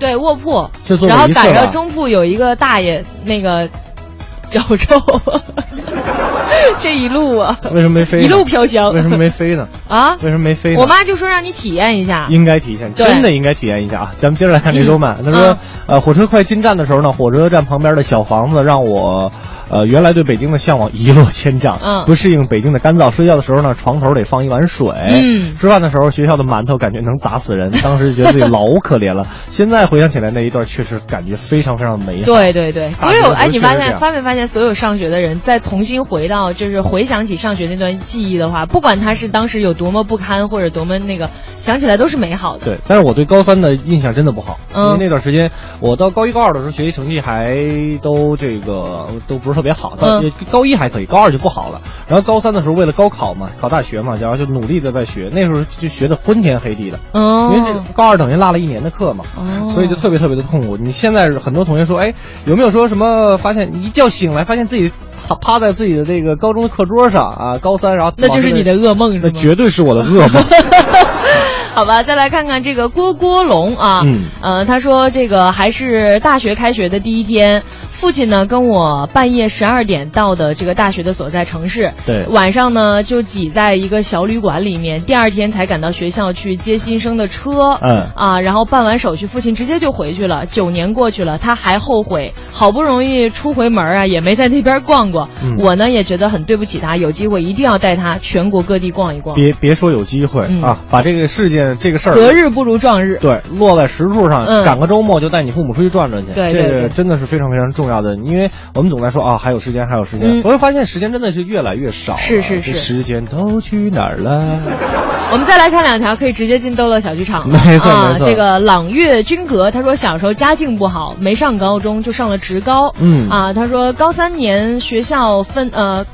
对，卧铺。就坐然后赶上中铺有一个大爷，那个脚臭，这一路啊，为什么没飞？一路飘香。为什么没飞呢？啊？为什么没飞呢？我妈就说让你体验一下。应该体验，真的应该体验一下啊！咱们接着来看这嗯周曼，他说，呃，火车快进站的时候呢，火车站旁边的小房子让我，呃，原来对北京的向往一落千丈，嗯不适应北京的干燥。睡觉的时候呢，床头得放一碗水，嗯吃饭的时候学校的馒头感觉能砸死人，当时就觉得自己老可怜了。现在回想起来那一段，确实感觉非常非常美好。对对对，所有哎，你发现发发没发现，所有上学的人再重新回到，就是回想起上学那段记忆的话，不管他是当时有多么不堪，或者多么那个，想起来都是美好的。对，但是我对高三的印象真的不好，嗯因为那段时间我到高一高二的时候，学习成绩还都这个都不是特别好，到、嗯高一还可以，高二就不好了。然后高三的时候，为了高考嘛，考大学嘛，然后就努力的在学，那时候就学的昏天黑地的，哦因为这高二等于落了一年的课嘛，哦所以就特别特别的痛苦。你现在很多同学说，哎，有没有说什么发现你一觉醒来发现自己趴趴在自己的这个高中的课桌上啊，高三然后那就是你的噩梦是吗？那绝对是我的噩梦。好吧，再来看看这个郭郭龙啊，嗯呃，他说这个还是大学开学的第一天，父亲呢跟我半夜十二点到的这个大学的所在城市，对晚上呢就挤在一个小旅馆里面，第二天才赶到学校去接新生的车，嗯啊，然后办完手续，父亲直接就回去了。九年过去了，他还后悔，好不容易出回门啊，也没在那边逛过。嗯我呢也觉得很对不起他，有机会一定要带他全国各地逛一逛。别别说有机会、嗯啊，把这个事件这个事儿择日不如撞日。对落在实处上，嗯赶个周末就带你父母出去转转去，对对对这个真的是非常非常重要。要的，因为我们总在说啊，还有时间，还有时间，嗯我会发现时间真的是越来越少。是是是时间都去哪儿了？我们再来看两条可以直接进逗乐小剧场了没错啊没，错这个朗月君阁，他说小时候家境不好，没上高中就上了职高。嗯啊，他说高三年学校分呃，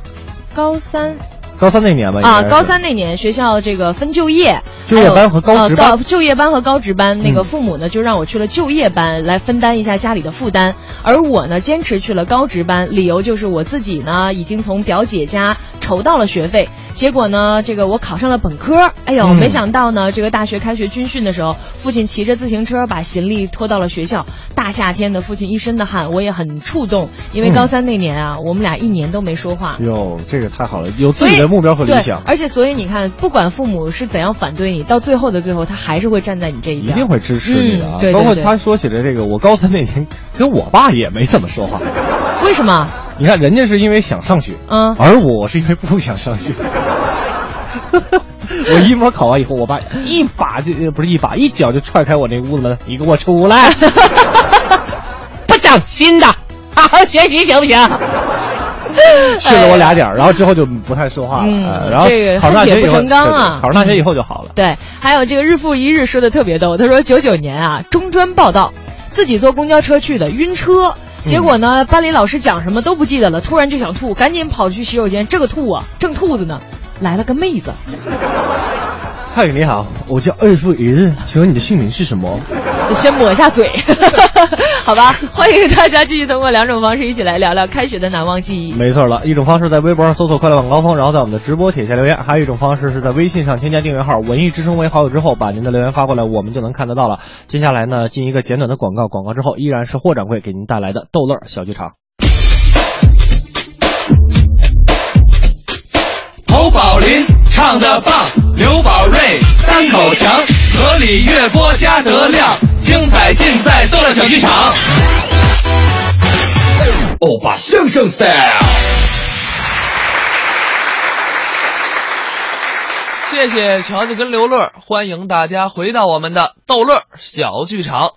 高三高三那年吧，啊，高三那年学校这个分就业，就业班和高职班。就业班和高职班，那个嗯。父母呢就让我去了就业班来分担一下家里的负担，而我呢坚持去了高职班，理由就是我自己呢已经从表姐家筹到了学费，结果呢这个我考上了本科，哎呦，嗯没想到呢这个大学开学军训的时候，父亲骑着自行车把行李拖到了学校，大夏天的，父亲一身的汗，我也很触动，因为嗯高三那年啊，我们俩一年都没说话。哟，这个太好了，有自己的目标和理想，而且所以你看，不管父母是怎样反对你，到最后的最后，他还是会站在你这一边，一定会支持你的啊。嗯、对对对包括他说起来这个，我高三那年跟我爸也没怎么说话。为什么？你看，人家是因为想上学，嗯而我是因为不想上学。我一模考完以后，我爸一把就呃不是一把，一脚就踹开我那屋子门，你给我出来！不长心的，好好学习行不行？训了我俩点儿，然后之后就不太说话了。嗯呃然后这个考上大学不成啊考上大学以后就好了。对，还有这个日复一日说的特别逗，他说九九年啊，中专报道，自己坐公交车去的，晕车。结果呢，班里老师讲什么都不记得了，突然就想吐，赶紧跑去洗手间。这个吐啊，正吐着呢，来了个妹子，嗨，你好，我叫日复一日，请问你的姓名是什么？就先抹一下嘴，好吧？欢迎大家继续通过两种方式一起来聊聊开学的难忘记忆。没错了，一种方式在微博上搜索“快乐晚高峰”，然后在我们的直播帖下留言；还有一种方式是在微信上添加订阅号“文艺之声”为好友之后，把您的留言发过来，我们就能看得到了。接下来呢，进一个简短的广告，广告之后依然是霍掌柜给您带来的逗乐小剧场。侯宝林唱的棒，刘宝瑞单口强，河里月波加德亮，精彩尽在逗乐小剧场。欧巴相声 style。谢谢乔乔跟刘乐，欢迎大家回到我们的逗乐小剧场。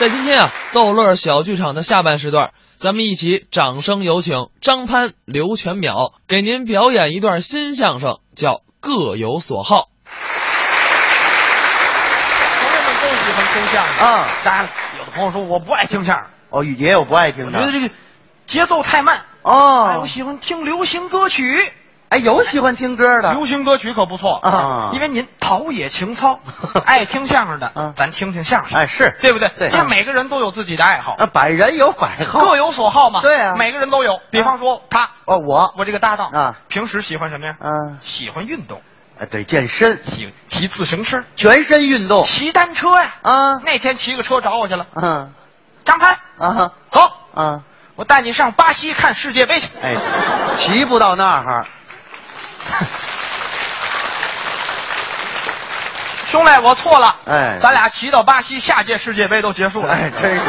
在今天啊，逗乐小剧场的下半时段，咱们一起掌声有请张潘、刘全淼给您表演一段新相声，叫《各有所好》。朋友们都喜欢听相声啊当然了，有的朋友说我不爱听相声，哦，雨杰我不爱听的。我觉得这个节奏太慢。哦，哎，我喜欢听流行歌曲。哎，有喜欢听歌的。流行歌曲可不错啊。因为您陶冶情操，爱听相声的，咱听听相声，哎，是。对不对？对。因为每个人都有自己的爱好，啊，百人有百好，各有所好嘛。对啊。每个人都有。比方说他，哦，我。我这个搭档啊，平时喜欢什么呀？嗯，喜欢运动，哎，对，健身，骑骑自行车，全身运动，骑单车呀。啊，那天骑个车找我去了，嗯，张潘，啊，走，啊，我带你上巴西看世界杯去。哎，骑不到那儿。兄弟，我错了。哎咱俩骑到巴西，下届世界杯都结束了。哎，真是，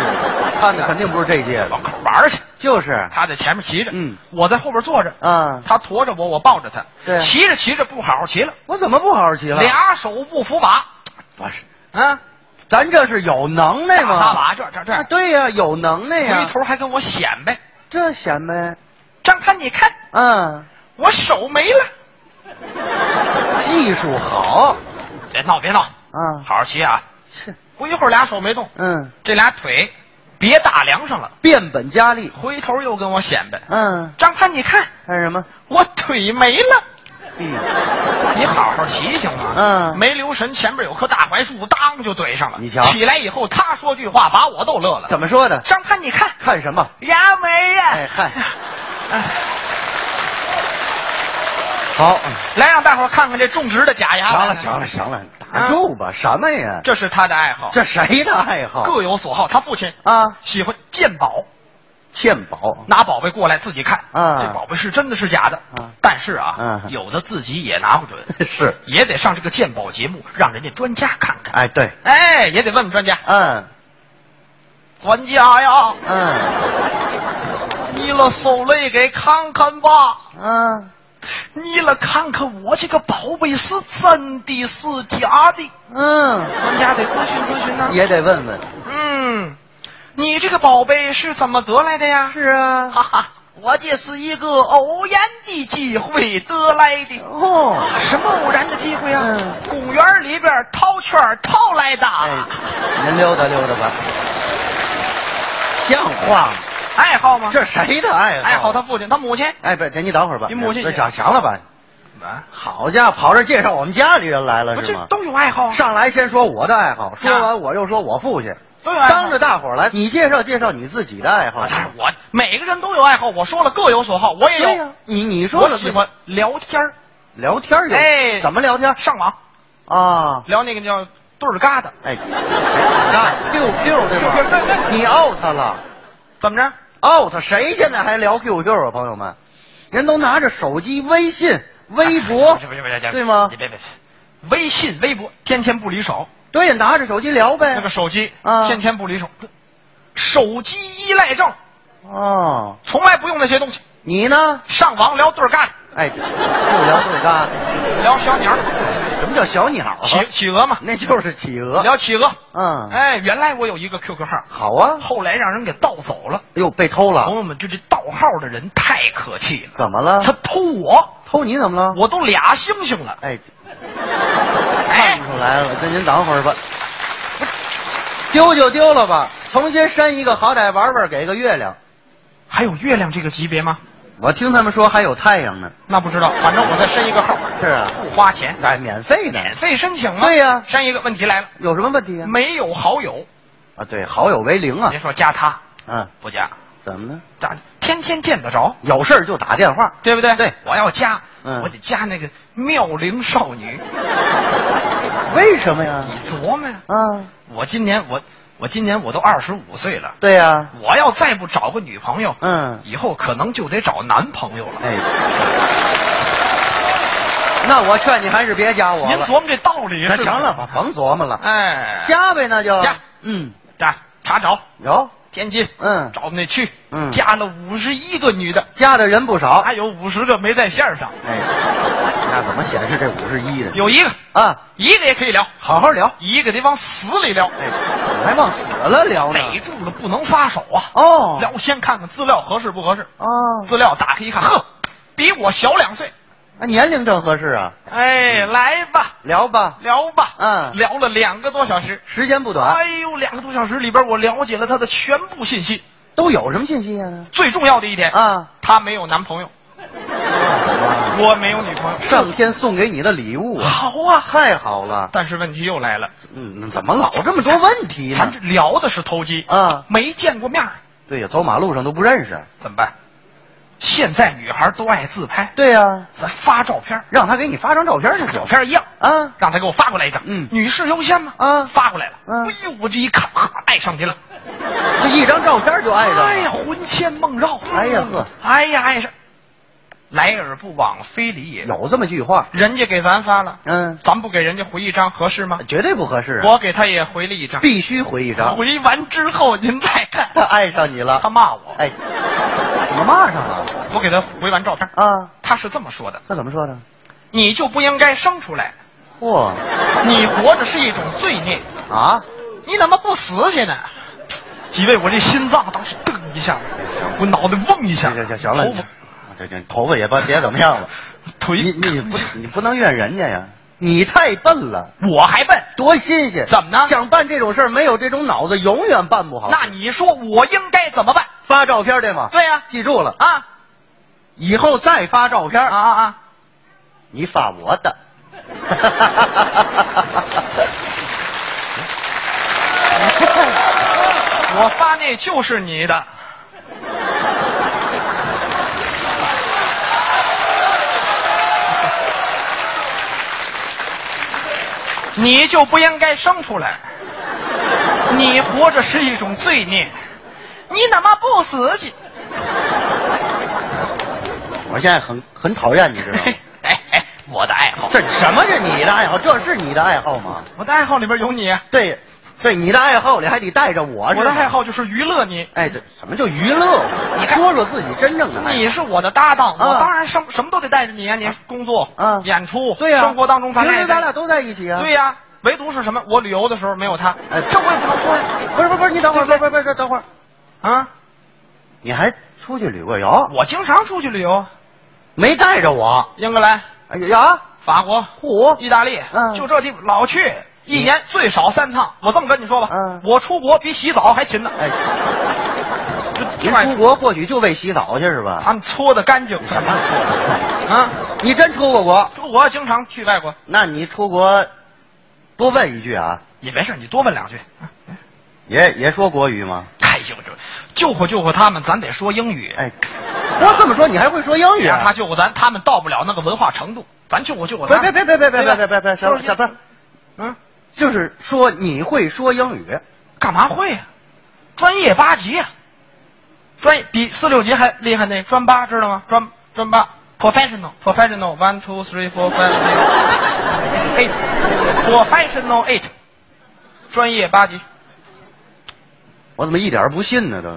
看的肯定不是这届的，往口玩去。就是他在前面骑着，嗯，我在后边坐着，嗯，他驮着我，我抱着他，对骑着骑着不好好骑了，我怎么不好好骑了？俩手不扶马，不是，啊，咱这是有能耐吗？大撒把，这这这，啊对呀，有能耐呀回，头还跟我显摆。这显摆，张潘，你看嗯，我手没了，技术好，别闹别闹，啊，好好骑啊！切，不一会儿俩手没动，嗯，这俩腿别打梁上了，变本加厉，回头又跟我显摆。嗯，张潘，你看看什么？我腿没了。嗯，你好好骑行吗？嗯没留神，前边有棵大槐树，当就怼上了。你瞧起来以后，他说句话，把我逗乐了。怎么说的？张潘，你看看什么？牙没呀？哎嗨，好，来让大伙儿看看这种植的假牙。行了行了行了，打住吧，什么呀？这是他的爱好，这谁的爱好？各有所好。他父亲啊，喜欢鉴宝，鉴宝？拿宝贝过来自己看。啊。这宝贝是真的是假的。啊。但是啊啊，有的自己也拿不准，是，也得上这个鉴宝节目，让人家专家看看。哎对，哎，也得问问专家。嗯。专家呀，嗯。你了手来给看看吧。嗯你来看看我这个宝贝是真的是假的？嗯，咱家得咨询咨询呢。也得问问，嗯，你这个宝贝是怎么得来的呀？是啊，哈哈，我这是一个偶然的机会得来的。哦，什么偶然的机会啊？嗯公园里边套圈儿套来的。哎，您溜达溜达吧。像话吗？爱好吗？这谁的爱好？爱好他父亲，他母亲。哎，不，这你等会儿吧。你母亲这想想了吧？啊，好家伙，跑这介绍我们家里人来了我是吗？这都有爱好啊。上来先说我的爱好，说完我又说我父亲，都有爱好当着大伙儿来，你介绍介绍你自己的爱好。但是我每个人都有爱好，我说了各有所好，我也有。你你说了我喜欢聊天儿聊天儿有哎怎么聊天上网啊？聊那个叫对儿疙瘩，哎，那丢丢对对对吧？你 out 了怎么着？，out 谁现在还聊 QQ 啊？朋友们，人都拿着手机、微信、微博不，是不是不是，对吗你别别别，微信、微博天天不离手，对，拿着手机聊呗。那个手机啊天天不离手，手机依赖症，哦，从来不用那些东西。你呢？上网聊对儿疙瘩，哎，就聊对嘎，聊小鸟，什么叫小鸟啊？企企鹅嘛，那就是企鹅。聊企鹅。嗯，哎，原来我有一个 QQ 号，好啊。后来让人给盗走了。哎呦，被偷了朋？友们，这这盗号的人太可气了，怎么了？他偷我，偷你怎么了？我都俩星星了。哎，哎看出来了，那您等会儿吧。丢就丢了吧，重新删一个，好歹玩玩，给个月亮。还有月亮这个级别吗？我听他们说还有太阳呢。那不知道，反正我再申一个号，是啊，不花钱，哎，免费的。免费申请啊。对呀申一个问题来了，有什么问题啊？没有好友，啊，对，好友为零啊别。说加他，嗯，不加，怎么呢？咋天天见得着，有事儿就打电话。对不对？对，我要加，嗯我得加那个妙龄少女。为什么呀？你琢磨呀，啊，我今年我我今年我都二十五岁了，对呀、我要再不找个女朋友，嗯，以后可能就得找男朋友了。哎，那我劝你还是别加我了。您琢磨这道理是是那行了，吧，甭琢磨了，哎，加呗，那就加。嗯，加查找。有，天津，嗯。找那区，嗯。加了五十一个女的，加的人不少。还有五十个没在线上，哎，那怎么显示这五十一呢？有一个。啊，一个也可以聊，好好聊。一个得往死里聊，哎，还往死了聊呢。逮住了不能撒手啊！哦。聊先看看资料合适不合适，哦，资料打开一看，呵，比我小两岁，那年龄正合适啊，哎，来吧，聊吧，聊吧，嗯。聊了两个多小时，时间不短，哎呦，两个多小时里边我了解了他的全部信息，都有什么信息啊？最重要的一点，啊，他没有男朋友，我没有女朋友，上天送给你的礼物啊，好啊，太好了。但是问题又来了，嗯，怎么老这么多问题呢？咱这聊的是投机，啊，没见过面，对呀，走马路上都不认识。怎么办？现在女孩都爱自拍，对呀，咱发照片，让他给你发张照片去。照片一样，啊，让他给我发过来一张。嗯女士优先嘛？啊发过来了。嗯哎呦，我这一看，哈，爱上你了。这一张照片就爱上了。哎呀，魂牵梦绕。哎呀呵，哎呀，爱上。来而不往非礼也。有这么句话。人家给咱发了，嗯，咱不给人家回一张合适吗？绝对不合适啊。我给他也回了一张，必须回一张。回完之后您再看。他 爱上你了，他骂我，哎，怎么骂上了？我给他回完照片，啊，他是这么说的：他怎么说的？你就不应该生出来，嚯你活着是一种罪孽，啊！你怎么不死去呢？几位，我这心脏当时噔一下，我脑袋嗡一下，行行行了头发，这这头发也别别怎么样了。腿你你不你不能怨人家呀，你太笨了，我还笨，多新鲜！怎么呢想办这种事儿，没有这种脑子，永远办不好。那你说我应该怎么办？发照片对吗？对呀、记住了，啊，以后再发照片啊啊啊！你发我的。我发那就是你的。你就不应该生出来，你活着是一种罪孽，你怎么不死去？我现在很很讨厌你，知道吗？哎哎，我的爱好，这什么是你的爱好？这是你的爱好吗？我的爱好里边有你，对，对，你的爱好里还得带着我。我的爱好，就是娱乐你。哎，这什么叫娱乐？你说说自己真正的爱好。你是我的搭档，啊我当然什什么都得带着你啊！你工作、啊演出，对呀、生活当中咱俩平时咱俩都在一起啊。对呀、唯独是什么？我旅游的时候没有他，哎这我也不能说呀。不是不是不是，你等会儿，不是不是不是，等会儿，啊，你还出去旅过游？我经常出去旅游，没带着我。英格兰、哎呀，法国、嚯，意大利，嗯就这地方老去，一年最少三趟。我这么跟你说吧，嗯我出国比洗澡还勤呢。哎，您出国或许就为洗澡去是吧？他们搓的干净，什么啊？你真出过国？出国经常去外国，那你出国多问一句啊，也没事，你多问两句。也也说国语吗？哎呦，这救活救活他们，咱得说英语。哎，我这么说你还会说英语啊？他救活咱，他们到不了那个文化程度，咱救活救活别他们。别别别别别别别别别，说小小不是，嗯，就是说你会说英语，干嘛会呀、专业八级呀、专业比四六级还厉害那专八知道吗？专专八，professional professional one two three four five six eight professional eight，专业八级。我怎么一点不信呢？都，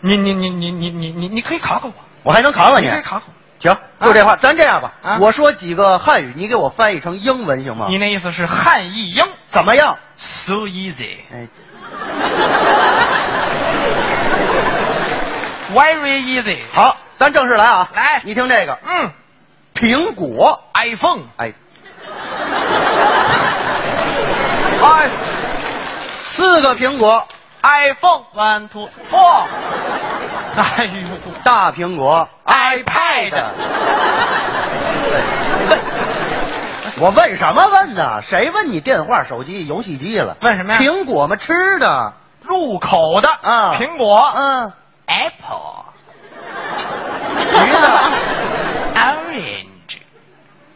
你你你你你你你你可以考考我，我还能考考你。你可以？考考行，就这话，咱这样吧，啊。我说几个汉语，你给我翻译成英文行吗？你那意思是汉译英。怎么样？，so easy，哎，very easy。好，咱正式来啊！来。你听这个，嗯。苹果，，iPhone，哎，哎。四个苹果，，iPhone one two four，哎呦，大苹果 iPad 我问什么问呢？谁问你电话、手机、游戏机了？问什么呀苹果嘛，吃的。入口的啊苹果嗯，，Apple，橘子、orange，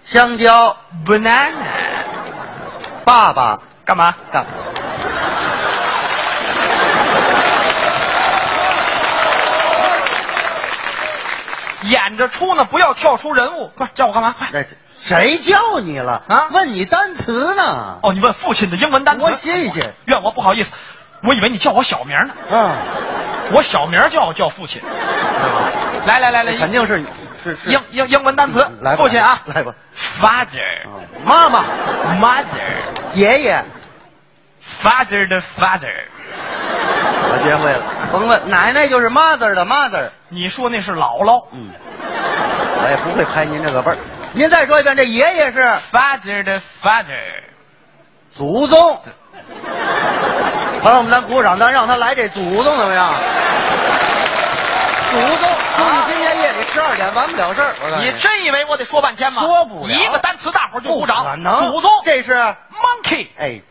香蕉、banana，爸爸干嘛？干。演着出呢，不要跳出人物。快叫我干嘛？快！这谁叫你了啊问你单词呢？哦，你问父亲的英文单词。多新鲜！怨我不好意思，我以为你叫我小名呢。嗯，我小名叫叫父亲。来来来来，肯定是是是英英英文单词。来父亲啊来吧，，father，妈妈、mother，father 爷爷，的 father。我学会了。甭问，奶奶就是 mother 的 mother。你说那是姥姥嗯，我也不会拍您这个辈儿。您再说一遍，这爷爷是，father 的 father。祖宗。朋友们，咱鼓掌，咱让他来这祖宗怎么样？祖宗，估计今天夜里十二点完不了事儿。你真以为我得说半天吗？说不了一个单词，大伙儿就鼓掌。可能祖宗这是 monkey。哎，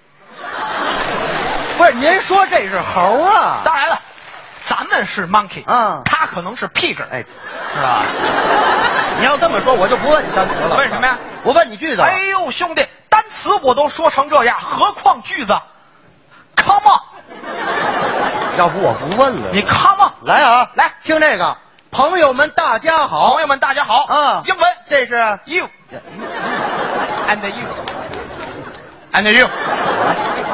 不是您说这是猴啊？当然了，咱们是 monkey，嗯他可能是 pig，哎，是吧？你要这么说，我就不问你单词了。问什么呀？我问你句子。哎呦，兄弟，单词我都说成这样，何况句子？Come on，要不我不问了。你 come on，来啊，来听这个，朋友们大家好朋友们大家好嗯英文这是 you and you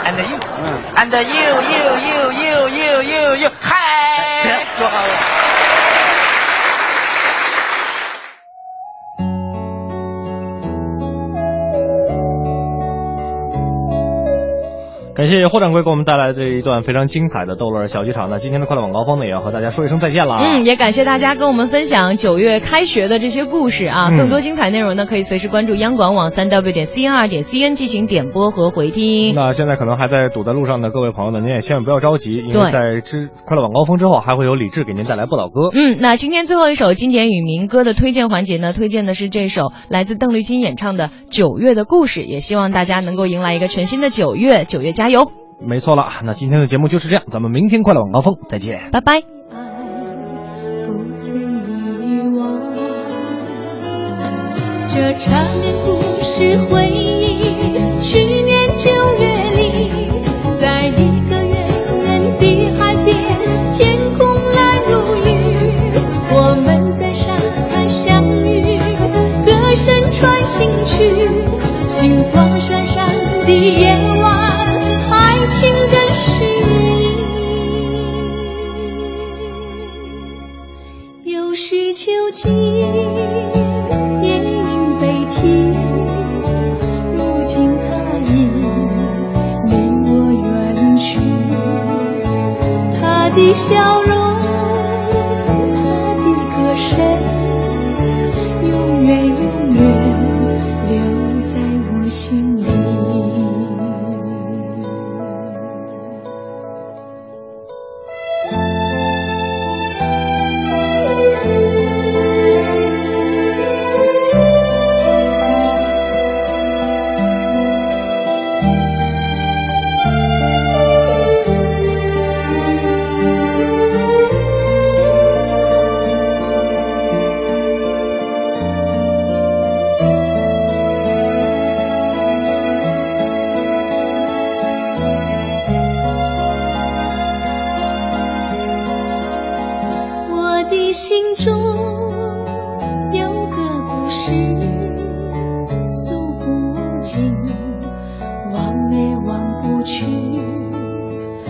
and you. And you you you you you you. You 感谢霍掌柜给我们带来这一段非常精彩的逗乐小剧场。那今天的快乐晚高峰呢，也要和大家说一声再见了。嗯，也感谢大家跟我们分享九月开学的这些故事啊。嗯更多精彩内容呢，可以随时关注央广网三 w 点 cn 二点 cn 进行点播和回听。那现在可能还在堵在路上的各位朋友呢，您也千万不要着急，因为在之快乐晚高峰之后，还会有李志给您带来不老歌。嗯，那今天最后一首经典与民歌的推荐环节呢，推荐的是这首来自邓丽君演唱的《九月的故事》，也希望大家能够迎来一个全新的九月，九月加油，没错了，那今天的节目就是这样，咱们明天快乐晚高峰再见。拜拜。这缠绵故事回忆，囚禁电影悲啼，如今他已离我远去，他的笑容，他的歌声。永远有。